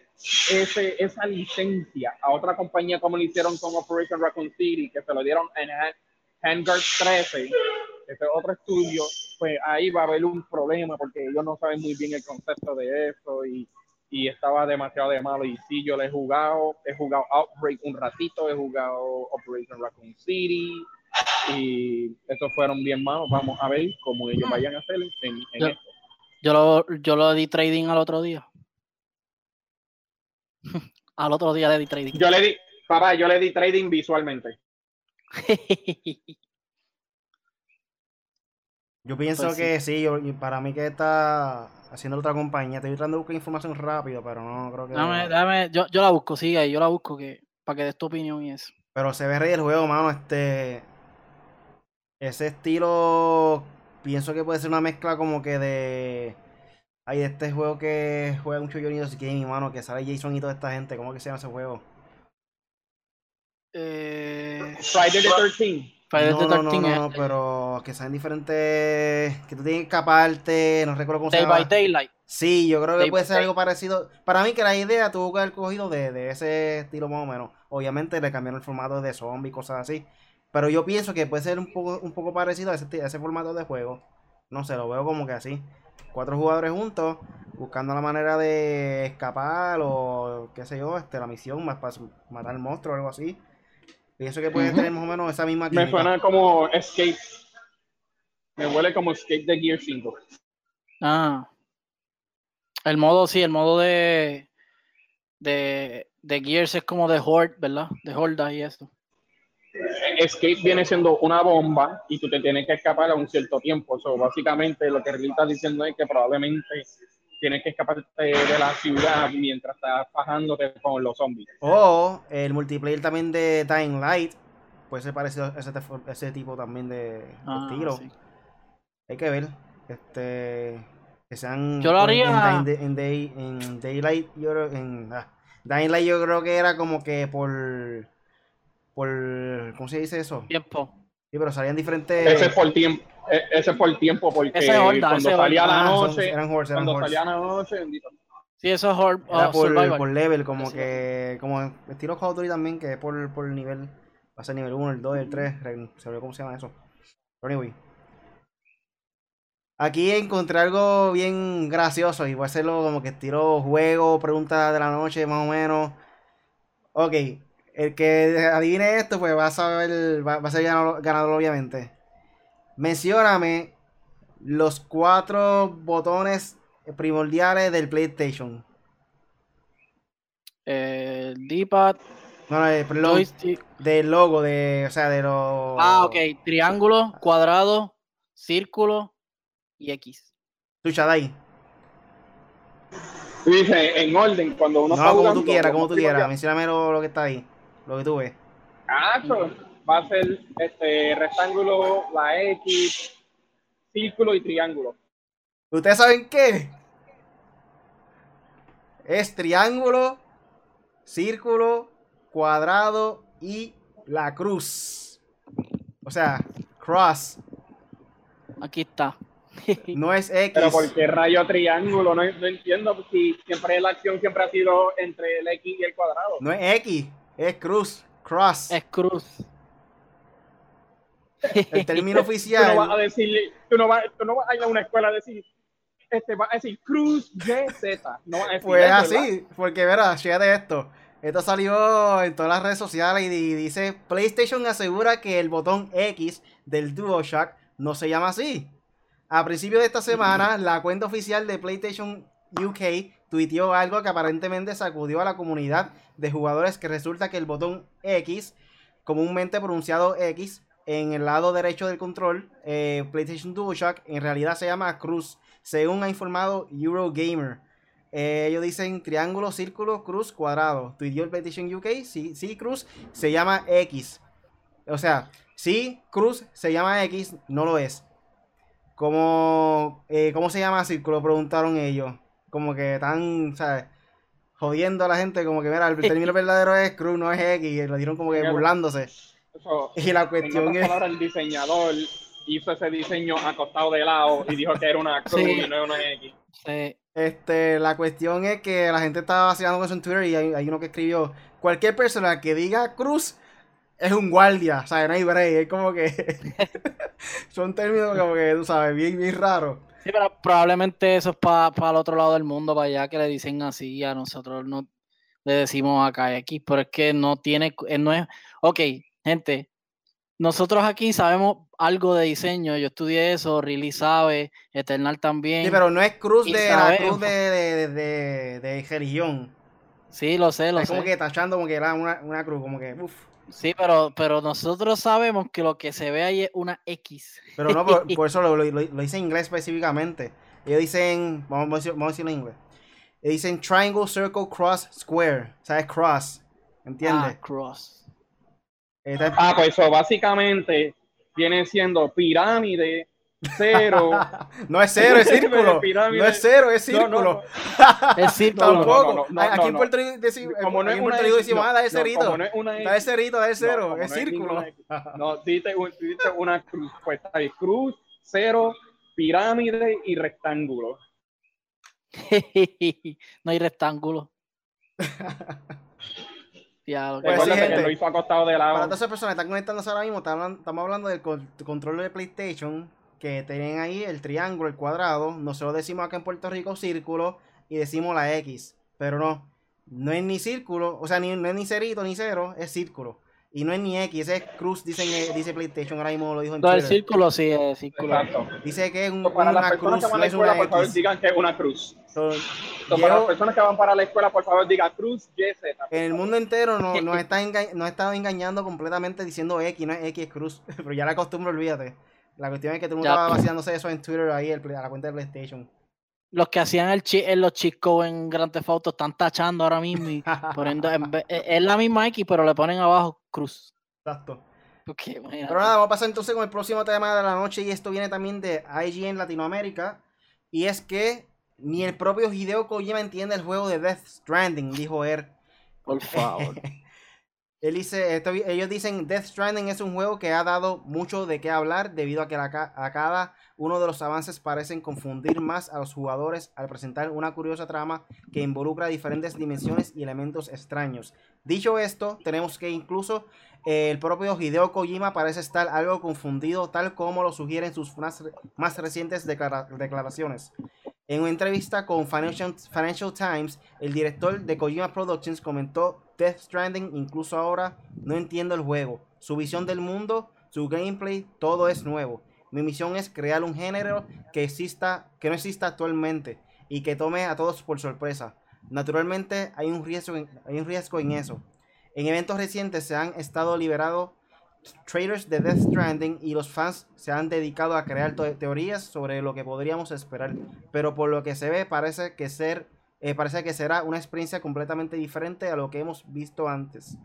ese, esa licencia a otra compañía como lo hicieron con Operation Raccoon City, que se lo dieron en Hangar 13, ese otro estudio, pues ahí va a haber un problema porque ellos no saben muy bien el concepto de eso y, y estaba demasiado de malo. Y sí, yo le he jugado, he jugado Outbreak un ratito, he jugado Operation Raccoon City y estos fueron bien malos. Vamos a ver cómo ellos vayan a hacer en, yo, esto. Yo lo, yo lo di trading al otro día. al otro día le di trading. Yo le di, papá, yo le di trading visualmente. Yo pienso pues que sí, para mí que está haciendo otra compañía. Estoy tratando de buscar información rápido, pero no creo que. Dame, dame, yo, yo la busco, sigue, yo la busco que, para que des tu opinión y eso. Pero se ve rey el juego, mano. Este. Ese estilo. Pienso que puede ser una mezcla como que de. Hay este juego que juega mucho Johnny Gaming, mano, que sale Jason y toda esta gente. ¿Cómo que se llama ese juego? Eh... Friday the 13 no, no, no, no, pero que sean diferentes. Que tú tienes que escaparte. No recuerdo cómo se llama. Day by Daylight. Sí, yo creo que puede ser algo parecido. Para mí, que la idea tuvo que haber cogido de, de ese estilo más o menos. Obviamente le cambiaron el formato de zombie y cosas así. Pero yo pienso que puede ser un poco, un poco parecido a ese, a ese formato de juego. No sé, lo veo como que así. Cuatro jugadores juntos, buscando la manera de escapar o qué sé yo, este, la misión más para matar al monstruo o algo así. Pienso que pueden Ujú. tener más o menos esa misma Me química. suena como Escape. Me huele como Escape de Gear 5. Ah. El modo, sí, el modo de. De, de Gears es como de Horde, ¿verdad? De Horda y eso. Escape viene siendo una bomba y tú te tienes que escapar a un cierto tiempo. So, básicamente lo que Riley está diciendo es que probablemente tienes que escaparte de la ciudad mientras estás fajándote con los zombies. O el multiplayer también de Dying Light. Puede ser parecido a ese, ese tipo también de, de Ah, tiro. sí. Hay que ver. Este. Que sean. Yo lo haría- En, Day- en Day- en Daylight, yo creo. En, ah, Dying Light, yo creo que era como que por. Por. ¿Cómo se dice eso? Tiempo. Sí, pero salían diferentes. Ese es por tiempo, ese es por tiempo porque Ese es Horda, cuando ese es salía Horda. la Ah, noche, eran horse, eran cuando horse. salía la noche, bendito. Sí, eso es Horde. Era oh, por, por level, como que. Como estilo Call of Duty también, que es por, por nivel. Va a ser nivel 1, el 2, el 3. Se ve cómo se llama eso. Pero anyway. Aquí encontré algo bien gracioso y voy a hacerlo como que estilo juego, pregunta de la noche, más o menos. Ok, el que adivine esto, pues va a saber, va, va a ser ganador, ganador, obviamente. Mencióname los cuatro botones primordiales del PlayStation. Eh, D-pad, No, no, perdón, joystick. del logo, de, o sea, de los... Ah, ok. Triángulo, cuadrado, círculo y X. Tú dices, en orden, cuando uno No, está como jugando, tú quieras, como tú quieras. Mencióname lo, lo que está ahí, lo que tú ves. Ah, so, va a ser este rectángulo, la X, círculo y triángulo. ¿Ustedes saben qué? Es triángulo, círculo, cuadrado y la cruz. O sea, cross. Aquí está. No es X. Pero ¿por qué rayo triángulo? No, no entiendo si siempre la acción siempre ha sido entre el X y el cuadrado. No es X, es cruz. Cross. Es cruz. El término Tú no vas a oficial. decirle, tú no vas, tú no vas a ir a una escuela a decir, este va a decir Cruz Y Z. No vas a decir Pues eso, ¿verdad? así, porque verá, de esto. Esto salió en todas las redes sociales y di- dice PlayStation asegura que el botón X del DualShock no se llama así. A principio de esta semana, la cuenta oficial de PlayStation UK tuiteó algo que aparentemente sacudió a la comunidad de jugadores que resulta que el botón X, comúnmente pronunciado X, en el lado derecho del control, eh, PlayStation DualShock, en realidad se llama Cruz, según ha informado Eurogamer. Eh, ellos dicen triángulo, círculo, cruz, cuadrado. Tuiteó el PlayStation UK, sí, sí, cruz, se llama X. O sea, sí, cruz se llama X, no lo es. Como, eh, ¿cómo se llama círculo? Preguntaron ellos. Como que están, ¿sabes? Jodiendo a la gente, como que, mira, el término verdadero es cruz, no es X. Y lo dieron como que burlándose. Eso, Y la cuestión es... palabras, el diseñador hizo ese diseño acostado de lado y dijo que era una cruz Sí. y no era una X. Sí. Este, la cuestión es que la gente estaba vacilando con eso en Twitter y hay, hay uno que escribió, cualquier persona que diga cruz es un guardia, o sea, no hay break, es como que son términos como que, tú sabes, bien, bien raros. Sí, pero probablemente eso es para el otro lado del mundo, para allá, que le dicen así, a nosotros no le decimos acá X, pero es que no tiene, eh, no es, ok, gente, nosotros aquí sabemos algo de diseño, yo estudié eso, Riley sabe, Eternal también. Sí, pero no es cruz de la cruz de, de, de, de religión. Sí, lo sé, lo Es como sé. que tachando como que era una, una cruz, como que, uff. Sí, pero, pero nosotros sabemos que lo que se ve ahí es una X. Pero no, por, por eso lo, lo, lo- lo hice en inglés específicamente. Ellos dicen, vamos a decir- vamos a decirlo en inglés. Ellos dicen triangle, circle, cross, square. O sea, es cross. ¿Entiendes? Ah, cross. Ah, pues eso básicamente viene siendo pirámide, cero. no es cero, es círculo. No es cero, es círculo. El círculo. Tampoco. Aquí en. Puerto Rico decimos, Como no es una decimos, ah, da el no, cerito. como no es una Da el X, cerito, da cero, es no es círculo. No, diste, un- diste una cruz, pues ahí, cruz, cero, pirámide y rectángulo. no hay rectángulo. Diablo, Pues sí, gente. que lo hizo acostado de Para lado. todas esas personas que están conectándose ahora mismo, estamos hablando, del con- control de PlayStation. que tienen ahí el triángulo, el cuadrado. Nosotros decimos acá en Puerto Rico círculo y decimos la X. Pero no, no es ni círculo, o sea, ni, no es ni cerito ni cero, es círculo. Y no es ni X, es cruz, dicen, dice PlayStation, ahora mismo lo dijo en No, el círculo sí círculo. Exacto. Dice que es un, Para las una personas cruz, que van no a la es escuela, una por favor, X. digan que es una cruz. So, So, para las personas que van para la escuela, por favor, digan cruz, Y, Z. en el mundo entero no- nos está enga- nos ha estado engañando completamente diciendo X, no es X, es cruz. Pero ya la costumbre, olvídate. La cuestión es que todo el mundo estaba vaciándose eso en Twitter ahí, el- a la cuenta de PlayStation. Los que hacían el chi en los chicos en Grand Theft Auto están tachando ahora mismo y poniendo en vez- es la misma X, pero le ponen abajo cruz. Exacto. Imagínate. Pero nada, vamos a pasar entonces con el próximo tema de la noche y esto viene también de IGN Latinoamérica. Y es que ni el propio Hideo Kojima entiende el juego de Death Stranding, dijo él. Por favor. Él dice, ellos dicen Death Stranding es un juego que ha dado mucho de qué hablar debido a que a cada uno de los avances parecen confundir más a los jugadores al presentar una curiosa trama que involucra diferentes dimensiones y elementos extraños. Dicho esto, tenemos que incluso eh, el propio Hideo Kojima parece estar algo confundido tal como lo sugieren sus más, más recientes declara- declaraciones. En una entrevista con Financial Times, el director de Kojima Productions comentó Death Stranding, incluso ahora no entiendo el juego. Su visión del mundo, su gameplay, todo es nuevo. Mi misión es crear un género que exista, que no exista actualmente y que tome a todos por sorpresa. Naturalmente hay un riesgo en, hay un riesgo en eso. En eventos recientes se han estado liberados trailers de Death Stranding y los fans se han dedicado a crear teorías sobre lo que podríamos esperar. Pero por lo que se ve parece que ser eh, parece que será una experiencia completamente diferente a lo que hemos visto antes.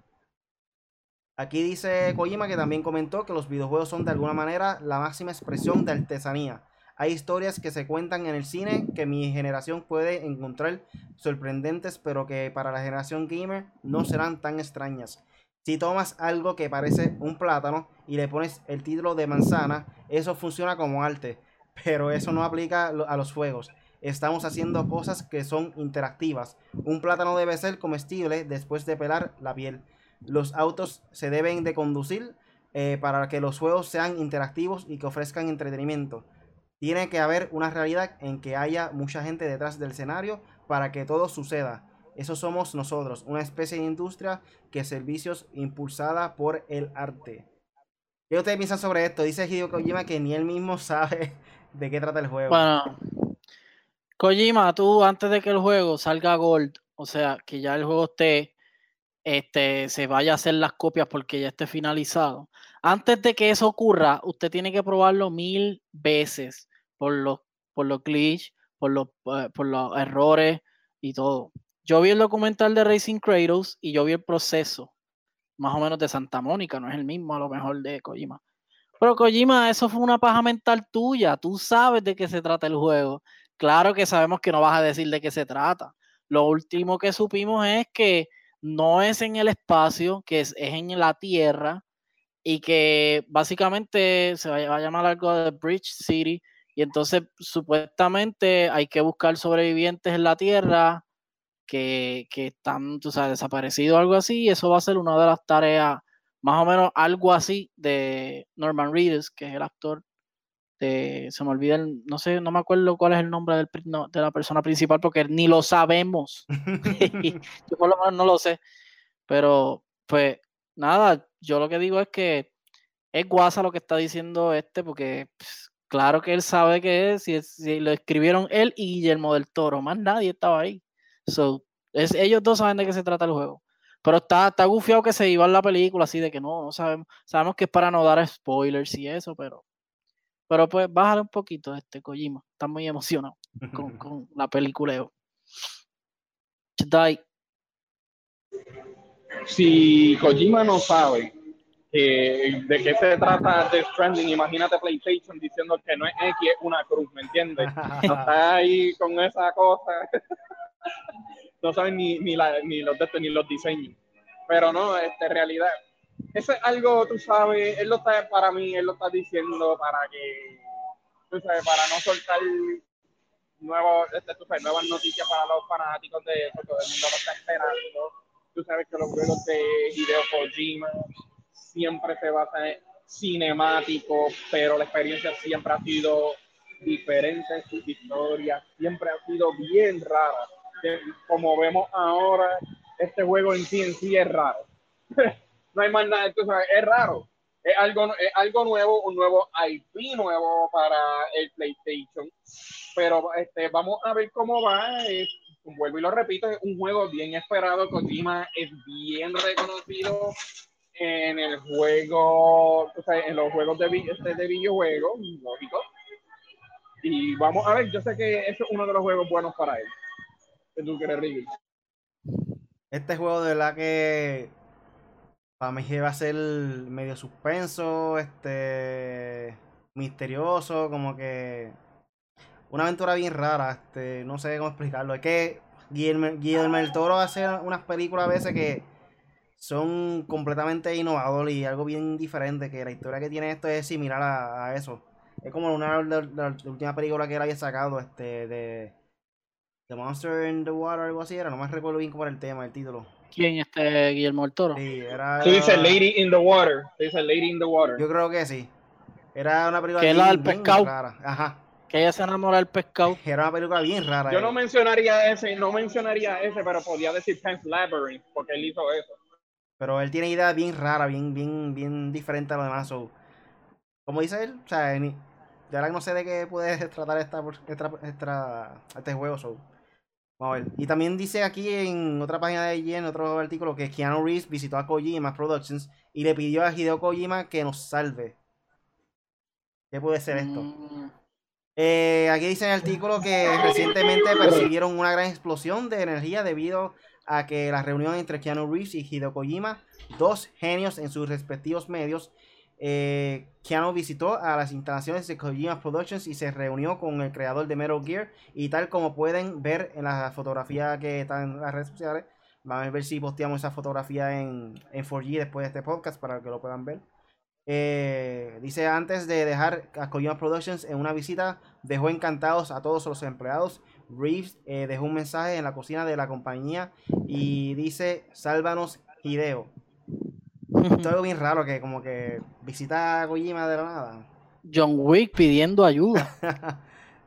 Aquí dice Kojima que también comentó que los videojuegos son de alguna manera la máxima expresión de artesanía. Hay historias que se cuentan en el cine que mi generación puede encontrar sorprendentes, pero que para la generación gamer no serán tan extrañas. Si tomas algo que parece un plátano y le pones el título de manzana, eso funciona como arte, pero eso no aplica a los juegos. Estamos haciendo cosas que son interactivas. Un plátano debe ser comestible después de pelar la piel. Los autos se deben de conducir eh, para que los juegos sean interactivos y que ofrezcan entretenimiento. Tiene que haber una realidad en que haya mucha gente detrás del escenario para que todo suceda. Eso somos nosotros, una especie de industria que servicios impulsada por el arte. ¿Qué ustedes piensan sobre esto? Dice Hideo Kojima que ni él mismo sabe de qué trata el juego. Bueno, Kojima, tú antes de que el juego salga Gold, o sea, que ya el juego esté, este, se vaya a hacer las copias porque ya esté finalizado. Antes de que eso ocurra, usted tiene que probarlo mil veces por los, por los glitch, por los, eh, por los errores y todo. Yo vi el documental de Racing Kratos y yo vi el proceso, más o menos de Santa Mónica, no es el mismo a lo mejor de Kojima. Pero Kojima, eso fue una paja mental tuya. Tú sabes de qué se trata el juego. Claro que sabemos que no vas a decir de qué se trata. Lo último que supimos es que no es en el espacio, que es, en la Tierra y que básicamente se va, a- llamar algo de Bridge City y entonces supuestamente hay que buscar sobrevivientes en la Tierra que, que están, tú sabes, desaparecidos o algo así y eso va a ser una de las tareas, más o menos algo así de Norman Reedus, que es el actor de, se me olvida, el- no sé, no me acuerdo cuál es el nombre del, no, de la persona principal porque ni lo sabemos. yo por lo menos no lo sé. Pero, pues, nada, yo lo que digo es que es guasa lo que está diciendo este, porque pues, claro que él sabe que es, si, si lo escribieron él y Guillermo del Toro, más nadie estaba ahí. So, es, ellos dos saben de qué se trata el juego. Pero está, está gufiado que se iba en la película, así de que no, no sabemos. Sabemos que es para no dar spoilers y eso, pero. Pero pues bájale un poquito este Kojima. Está muy emocionado con, con la peliculeo. Chidai. Si Kojima no sabe eh, de qué se trata Death Stranding, imagínate PlayStation diciendo que no es X, es una cruz, ¿me entiendes? Está ahí con esa cosa. no saben ni, ni, la- ni los ni los diseños. Pero no, este, realidad. Eso es algo, tú sabes, él lo está, para mí, él lo está diciendo para que, tú sabes, para no soltar nuevos, este, tú sabes, nuevas noticias para los fanáticos de eso, todo el mundo lo está esperando. Tú sabes que los juegos de Hideo Kojima siempre se basan en, cinemático, pero la experiencia siempre ha sido diferente, su historia siempre ha sido bien rara. Como vemos ahora, este juego en sí en sí es raro. no hay más nada, es raro. Es algo, es algo nuevo, un nuevo IP nuevo para el PlayStation. Pero este, vamos a ver cómo va. vuelvo y lo repito, es un juego bien esperado. Kojima es bien reconocido en el juego, o sea, en los juegos de, este, de videojuegos, lógico. Y vamos a ver, yo sé que eso es uno de los juegos buenos para él. ¿Qué tú? Este juego de verdad que para mí va a ser medio suspenso, este misterioso, como que una aventura bien rara, este, no sé cómo explicarlo. Es que Guillermo, Guillermo del Toro hace unas películas a veces que son completamente innovadoras y algo bien diferente, que la historia que tiene esto es similar a, eso. Es como una de la, última película que él había sacado, este, de The Monster in the Water, algo así era, no me recuerdo bien cómo era el tema, el título. ¿Quién? Este Guillermo del Toro. Sí, era. Tú dices Lady in the Water. Tú dices Lady in the Water. Yo creo que sí. Era una película que bien, del pescado. rara. Ajá. Que ella se enamora del pescado. Era una película bien rara. Yo eh. no mencionaría ese, no mencionaría ese, pero podía decir Pan's Labyrinth, porque él hizo eso. Pero él tiene ideas bien raras, bien, bien, bien diferentes a lo demás. So, como dice él, o sea, ni, de verdad que no sé de qué puede tratar esta, esta, esta este juego. So. Vamos a ver. Y también dice aquí en otra página de IGN, en otro artículo, que Keanu Reeves visitó a Kojima Productions y le pidió a Hideo Kojima que nos salve. ¿Qué puede ser esto? Mm, Eh, aquí dice en el artículo que recientemente percibieron una gran explosión de energía debido a que la reunión entre Keanu Reeves y Hideo Kojima, dos genios en sus respectivos medios, eh, Keanu visitó a las instalaciones de Kojima Productions y se reunió con el creador de Metal Gear y tal como pueden ver en la fotografía que está en las redes sociales, vamos a ver si posteamos esa fotografía en, en 4G después de este podcast para que lo puedan ver. Eh, dice antes de dejar a Kojima Productions en una visita, dejó encantados a todos los empleados. Reeves eh, dejó un mensaje en la cocina de la compañía y dice: Sálvanos, Hideo. Esto es algo bien raro que, como que visita a Kojima de la nada. John Wick pidiendo ayuda.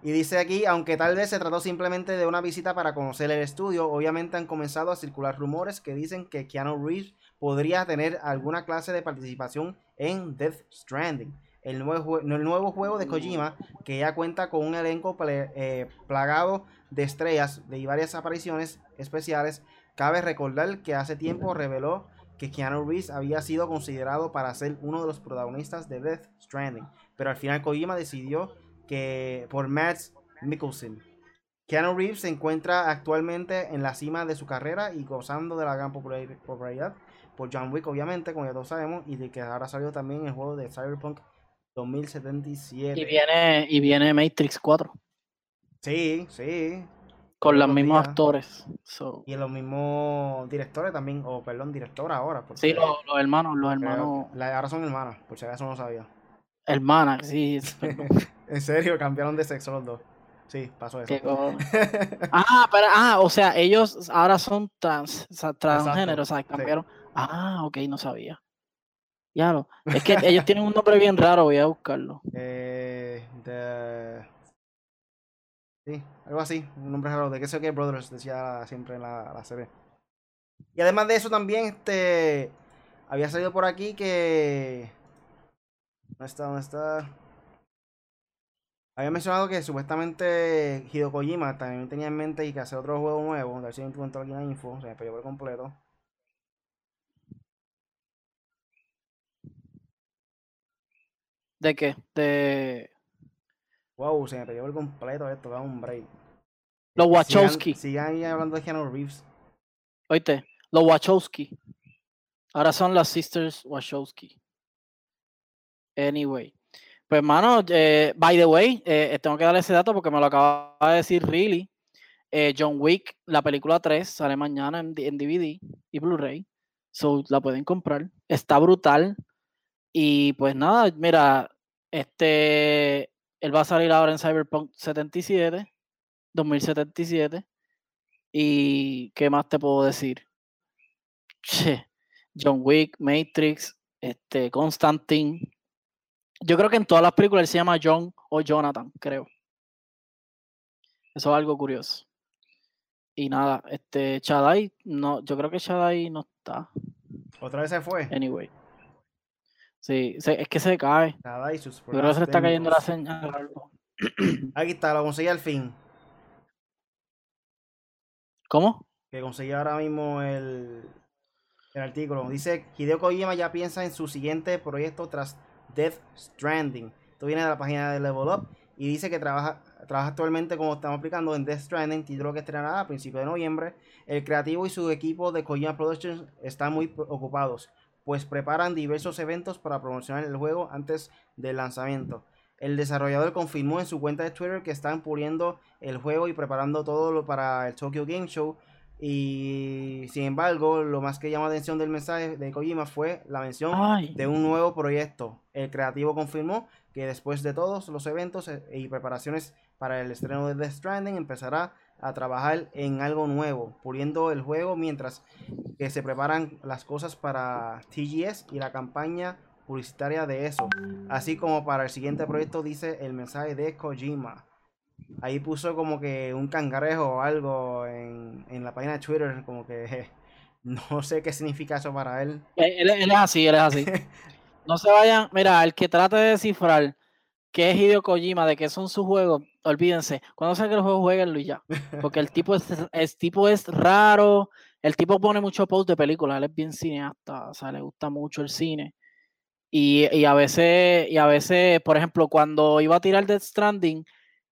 y dice aquí, aunque tal vez se trató simplemente de una visita para conocer el estudio, obviamente han comenzado a circular rumores que dicen que Keanu Reeves podría tener alguna clase de participación en Death Stranding, el nuevo, el nuevo juego de Kojima que ya cuenta con un elenco ple, eh, plagado de estrellas de varias apariciones especiales. Cabe recordar que hace tiempo reveló que Keanu Reeves había sido considerado para ser uno de los protagonistas de Death Stranding, pero al final Kojima decidió que por Matt Mikkelsen. Keanu Reeves se encuentra actualmente en la cima de su carrera y gozando de la gran popularidad por John Wick, obviamente, como ya todos sabemos, y de que ahora salió también el juego de Cyberpunk 2077. Y viene, y viene Matrix 4. Sí, sí. Con los mismos días. actores. So, Y los mismos directores también, o perdón, directora ahora. sí, los, los hermanos, los hermanos. la- ahora son hermanas, por si acaso no sabía. Hermanas, sí. en serio, cambiaron de sexo los dos. Sí, pasó eso. ah, pero, ah, o sea, ellos ahora son trans, o sea, transgénero, o sea, sí. cambiaron. Ah, ok, no sabía. Ya lo. Es que ellos tienen un nombre bien raro, voy a buscarlo. Eh, de... Sí, algo así, un nombre raro, de que sé que Brothers decía siempre en la, la serie. Y además de eso también, este, había salido por aquí que... ¿Dónde está? ¿Dónde está? Había mencionado que supuestamente Hideo Kojima también tenía en mente y que hacer otro juego nuevo, ver si encuentro aquí info, se me perdió por completo. ¿De qué? De Wow, se me perdió por completo esto, da un break. los Sigan- Wachowski. Sigan ahí hablando de Keanu Reeves. Oíste, los Wachowski. Ahora son las Sisters Wachowski. Anyway. Pues, mano, eh, by the way, eh, tengo que darle ese dato porque me lo acaba de decir Really. Eh, John Wick, la película 3, sale mañana en DVD y Blu-ray. So, la pueden comprar. Está brutal. Y pues nada, mira, este, él va a salir ahora en Cyberpunk 77, 2077. ¿Y qué más te puedo decir? Che, John Wick, Matrix, este, Constantine, Yo creo que en todas las películas él se llama John o Jonathan, creo. Eso es algo curioso. Y nada, este Chadai, no, yo creo que Chadai no está. Otra vez se fue. Anyway. Sí, se- es que se cae. Nada, y sus que se le está cayendo la señal. Aquí está, lo conseguí al fin. ¿Cómo? Que conseguí ahora mismo el, el artículo. Dice, Hideo Kojima ya piensa en su siguiente proyecto tras Death Stranding. Esto viene de la página de Level Up. Y dice que trabaja, trabaja actualmente, como estamos explicando, en Death Stranding, título que estrenará a principios de noviembre. El creativo y su equipo de Kojima Productions están muy ocupados, pues preparan diversos eventos para promocionar el juego antes del lanzamiento. El desarrollador confirmó en su cuenta de Twitter que están puliendo el juego y preparando todo lo para el Tokyo Game Show. Y sin embargo, lo más que llama atención del mensaje de Kojima fue la mención Ay, de un nuevo proyecto. El creativo confirmó que después de todos los eventos eh, y preparaciones para el estreno de Death Stranding empezará a trabajar en algo nuevo, puliendo el juego mientras que se preparan las cosas para TGS y la campaña publicitaria de eso, así como para el siguiente proyecto dice el mensaje de Kojima. Ahí puso como que un cangrejo o algo en, en la página de Twitter, como que no sé qué significa eso para él. él, él es así, él es así. No se vayan, mira, el que trate de descifrar qué es Hideo Kojima, de qué son sus juegos, olvídense. Cuando salga el juego, jueguenlo ya. Porque el tipo es, tipo es raro, el tipo pone mucho post de películas, él es bien cineasta, o sea, le gusta mucho el cine. Y, y a veces, y a veces, por ejemplo, cuando iba a tirar Death Stranding,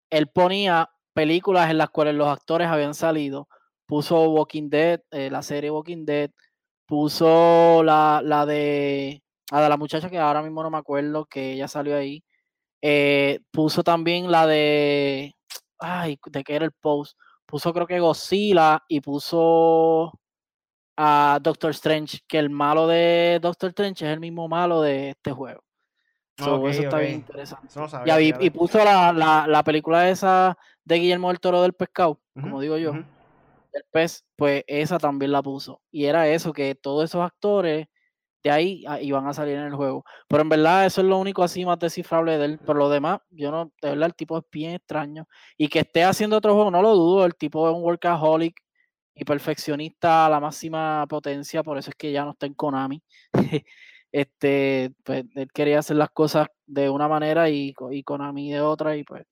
él ponía películas en las cuales los actores habían salido. Puso Walking Dead, eh, la serie Walking Dead, puso la, la de, la la muchacha que ahora mismo no me acuerdo, que ella salió ahí. Eh, puso también la de, ay, de qué era el post. Puso creo que Godzilla y puso a Doctor Strange, que el malo de Doctor Strange es el mismo malo de este juego. So, Ok, eso está bien interesante. Eso no Y, sabía, y puso la, la, la película esa de Guillermo del Toro del pescado, como digo yo, ujú. del pez, pues esa también la puso. Y era eso, que todos esos actores de ahí ah, iban a salir en el juego. Pero en verdad eso es lo único así más descifrable de él. Pero lo demás, yo no, de verdad el tipo es bien extraño. Y que esté haciendo otro juego, no lo dudo, el tipo es un workaholic y perfeccionista a la máxima potencia, por eso es que ya no está en Konami. este, pues él quería hacer las cosas de una manera y, Konami de otra, y pues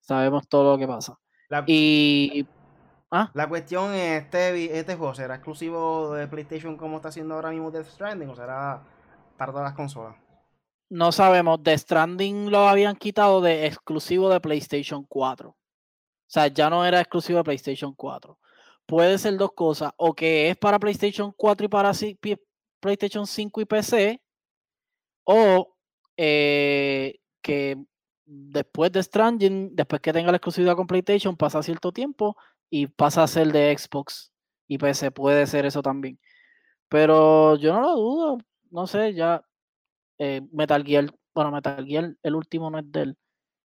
sabemos todo lo que pasa. La, Y ah, la cuestión es, este, este juego será exclusivo de PlayStation como está haciendo ahora mismo Death Stranding o será para todas las consolas. no sabemos, The Stranding lo habían quitado de exclusivo de PlayStation 4. O sea, ya no era exclusivo de PlayStation 4. Puede ser dos cosas, o que es para PlayStation 4 y para PlayStation 5 y PC, o eh, que después de Stranding, después que tenga la exclusividad con PlayStation, pasa cierto tiempo y pasa a ser de Xbox y PC. Puede ser eso también. Pero yo no lo dudo, no sé, ya eh, Metal Gear, bueno, Metal Gear, el último no es de él,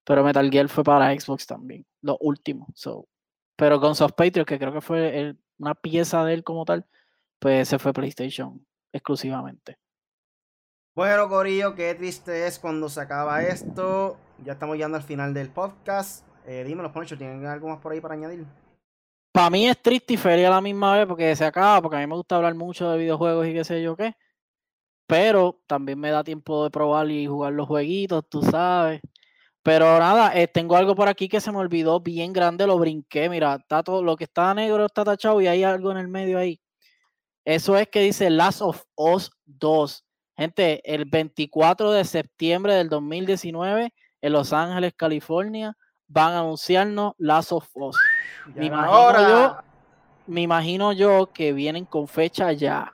pero Metal Gear fue para Xbox también, lo último. So. Pero con of Patriot, que creo que fue una pieza de él como tal, pues se fue PlayStation exclusivamente. Bueno, Corillo, qué triste es cuando se acaba esto. Ya estamos llegando al final del podcast. Eh, dímelo, Poncho, ¿tienen algo más por ahí para añadir? Para mí es triste y feliz a la misma vez porque se acaba, porque a mí me gusta hablar mucho de videojuegos y qué sé yo qué. Pero también me da tiempo de probar y jugar los jueguitos, tú sabes. Pero nada, eh, tengo algo por aquí que se me olvidó bien grande, lo brinqué. Mira, está todo, lo que está negro está tachado y hay algo en el medio ahí. Eso es que dice Last of Us 2. Gente, el 24 de septiembre del 2019 en Los Ángeles, California, van a anunciarnos Last of Us. Me imagino hora. yo- me imagino yo que vienen con fecha ya.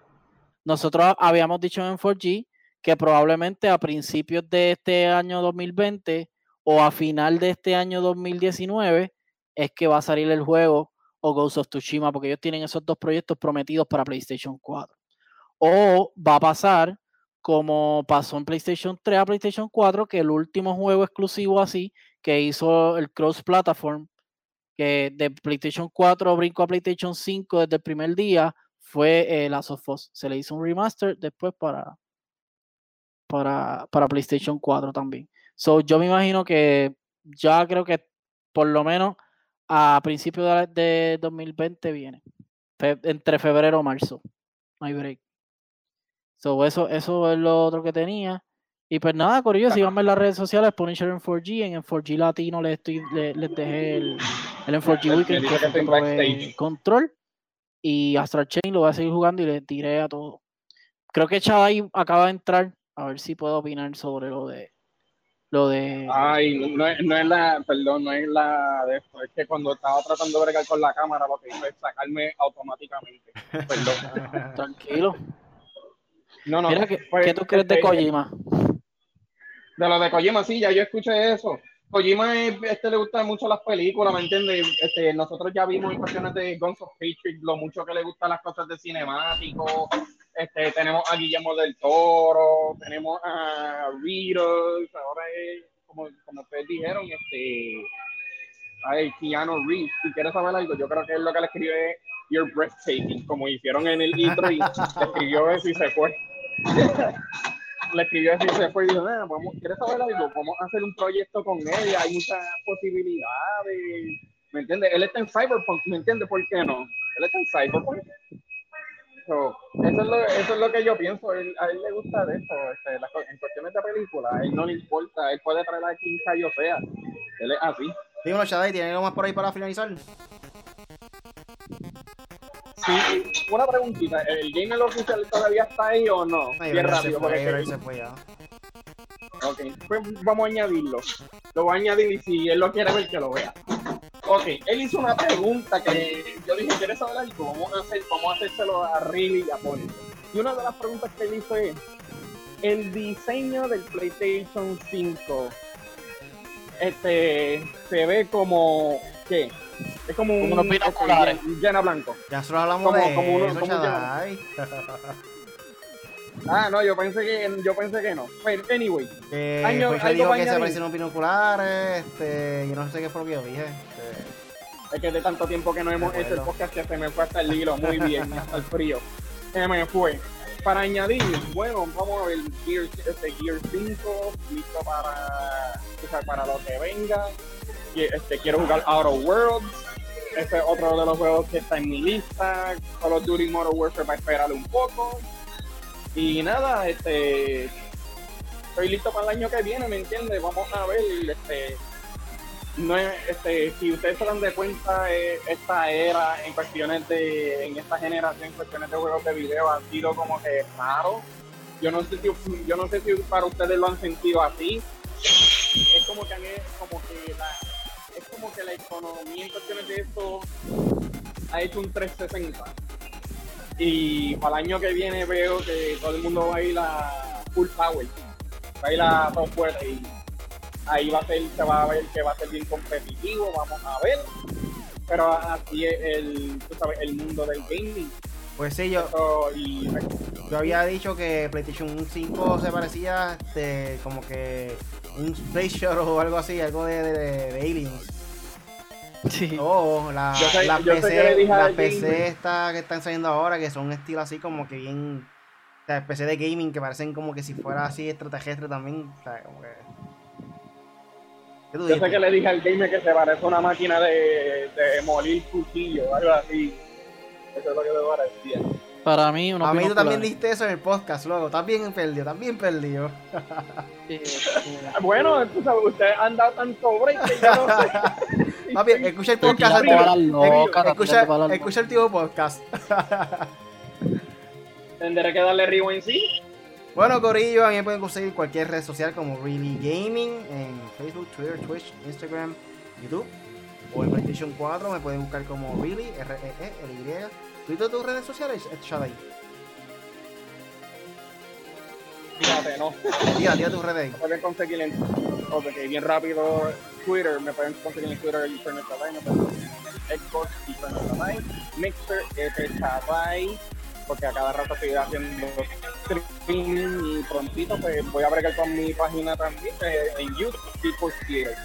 Nosotros habíamos dicho en 4G que probablemente a principios de este año 2020 o a final de este año 2019 es que va a salir el juego o Ghost of Tsushima, porque ellos tienen esos dos proyectos prometidos para PlayStation 4. O va a pasar como pasó en PlayStation 3 a PlayStation 4, que el último juego exclusivo así que hizo el cross platform que de PlayStation 4 brinco a PlayStation 5 desde el primer día fue eh, Last of. Se le hizo un remaster después para, para, para PlayStation 4 también. So, yo me imagino que ya creo que por lo menos a principios de, de 2020 viene. Entre febrero o marzo. No break. So, eso, eso es lo otro que tenía. Y pues nada, Corillo, síganme en las redes sociales, Punisher en 4G, en, 4G Latino les, estoy, le- les dejé el, el en 4G El Weekend que control. Y Astral Chain lo voy a seguir jugando y les diré a todos. Creo que Chadai acaba de entrar. A ver si puedo opinar sobre lo de lo de Ay, no, no es, no es la, perdón, no es la de esto, es que cuando estaba tratando de bregar con la cámara lo que hizo es sacarme automáticamente. Perdón. tranquilo. No, no. Mira, ¿qué, pues, qué tú crees de este, Kojima? De lo de Kojima, sí, ya yo escuché eso. Kojima es- este le gustan mucho las películas, ¿me entiendes? Este, nosotros ya vimos en cuestiones de Guns of Patriot lo mucho que le gustan las cosas de cinemático. Este, tenemos a Guillermo del Toro, tenemos a Riddles, ahora es, como, como ustedes dijeron, este, ay, Keanu Reeves. Si quieres saber algo, yo creo que es lo que le escribe You're Breathtaking, como hicieron en el intro y escribió eso y se fue. Le escribió así se fue y dijo, "Ah, vamos, ¿quieres saber algo? Vamos a hacer un proyecto con él, hay muchas posibilidades, ¿me entiendes? Él está en Cyberpunk, ¿me entiendes? ¿Por qué no? Él está en Cyberpunk. So, eso, es lo, eso es lo que yo pienso, él- a él le gusta de esto, este, en cuestiones de película, a él no le importa, él puede traer a quien cayo sea, él es así. Dímelo, Shadai, ¿tiene algo más por ahí para finalizar? Sí, una preguntita, ¿el gamer oficial todavía está ahí o no? Ay, Bien rápido, fue, porque se fue ya. Ok, pues vamos a añadirlo. Lo voy a añadir y si él lo quiere ver, que lo vea. Ok, él hizo una pregunta que yo dije, ¿quieres saber algo? Vamos a, hacer, vamos a hacérselo a Riley y a Pony. Y una de las preguntas que él hizo es, el diseño del PlayStation 5 este, se ve como, ¿qué? Es como un unos este, binoculares. llen- llena blanco. Ya nosotros hablamos Como- de como uno- eso, como un. Ah, no, yo pensé que, yo pensé que no. Pero, anyway, Que Año- Joshua algo dijo para que se añadir. parecieron binoculares, este, yo no sé qué fue lo que yo dije. este, Es que de tanto tiempo que no hemos hecho el podcast que se me fue hasta el hilo muy bien, hasta el frío. Se me fue. Para añadir, bueno, vamos a ver Gear, este Gear 5, listo para, o sea, para lo que venga. Este, quiero jugar Outer Worlds. Este es otro de los juegos que está en mi lista. Call of Duty Modern Warfare para esperarle un poco. Y nada, este estoy listo para el año que viene, ¿me entiendes? Vamos a ver, este, no es, este, si ustedes se dan de cuenta, eh, esta era en cuestiones de, en esta generación, en cuestiones de juegos de video, ha sido como que raro. Yo no sé si, yo no sé si para ustedes lo han sentido así. Es como que, como que la, es como que la economía en cuestiones de esto ha hecho un 360. Y para el año que viene veo que todo el mundo va a ir a full power, va a ir a todo fuerte y ahí va a ser, se va a ver que va a ser bien competitivo, vamos a ver. Pero así es el, tú sabes, el mundo del gaming. Pues sí, yo, y yo había dicho que PlayStation 5 se parecía este, como que un Space Shuttle o algo así, algo de, de, de Aliens. Sí. O la, Yo sé- la yo PC, PC esta que están saliendo ahora, que son estilo así como que bien. O sea, PC de gaming que parecen como que si fuera así extraterrestre también. O sea, como que. ¿Qué tú yo sé que le dije al gamer que se parece a una máquina de, de molir cuchillo, algo así. Eso es lo que me parecía. Para mí, unos A mí tú también dijiste eso en el podcast, luego. Estás bien perdido. Sí, Bueno, tú sabes, ustedes han dado tanto break que yo no sé. Papi, escucha el podcast Escucha, escucha el tío podcast. Tendré que darle rewind sí. Bueno, Corillo, a mí me pueden conseguir cualquier red social como Really Gaming en Facebook, Twitter, Twitch, Instagram, YouTube. O en PlayStation 4 me pueden buscar como Really, R-E-E-L-Y. ¿Twitter tus redes sociales? Shadai. Fíjate, no. Tira, tira tus redes Me pueden conseguir en. Ok, bien rápido. Twitter, me pueden conseguir en Twitter Internet Tabay, me pueden conseguir en Xbox Internet Tabay, Mixer, F Tabay, porque a cada rato estoy haciendo streaming y prontito pues voy a bregar con mi página también eh, en YouTube, People Theater.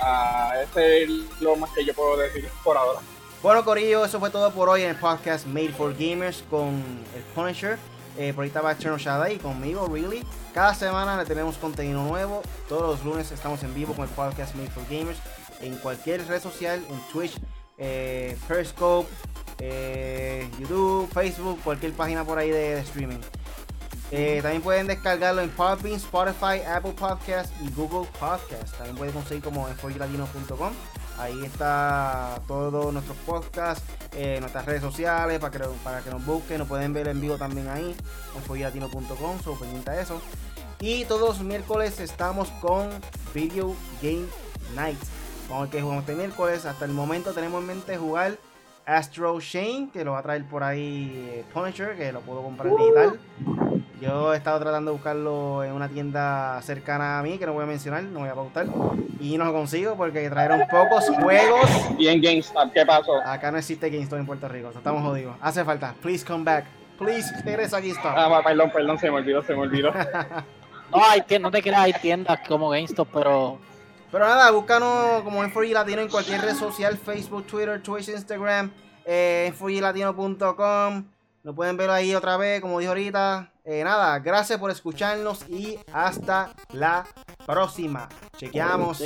Ah, ese es lo más que yo puedo decir por ahora. Bueno, Corillo, eso fue todo por hoy en el podcast Made for Gamers con el Punisher. Eh, por ahí estaba Cherno Shadai conmigo, Really. Cada semana le tenemos contenido nuevo. Todos los lunes estamos en vivo con el podcast Made for Gamers. En cualquier red social, en Twitch, eh, Periscope, eh, YouTube, Facebook, cualquier página por ahí de, streaming. También pueden descargarlo en Podbean, Spotify, Apple Podcast y Google Podcast. También pueden conseguir como en foylatino.com. Ahí está todos nuestros podcasts, eh, nuestras redes sociales para que, para que nos busquen. Nos pueden ver en vivo también ahí en foylatino.com. So, pendiente a eso. Y todos los miércoles estamos con Video Game Night. A ver qué jugamos este miércoles. Hasta el momento tenemos en mente jugar Astro Shane, que lo va a traer por ahí eh, Punisher, que lo puedo comprar en digital. Yo he estado tratando de buscarlo en una tienda cercana a mí, que no voy a mencionar, no voy a pautar. Y no lo consigo porque trajeron pocos juegos. Y en GameStop, ¿qué pasó? Acá no existe GameStop en Puerto Rico, estamos jodidos. Hace falta. Please come back. Please, regresa a GameStop. Ah, perdón, perdón, se me olvidó, se me olvidó. No, hay que, no te creas, hay tiendas como GameStop, pero Pero nada, búscanos como N4G Latino en cualquier red social, Facebook, Twitter, Twitch, Instagram, eh, N4Glatino.com. Lo pueden ver ahí otra vez, como dije ahorita. Eh, nada, gracias por escucharnos y hasta la próxima. Chequeamos.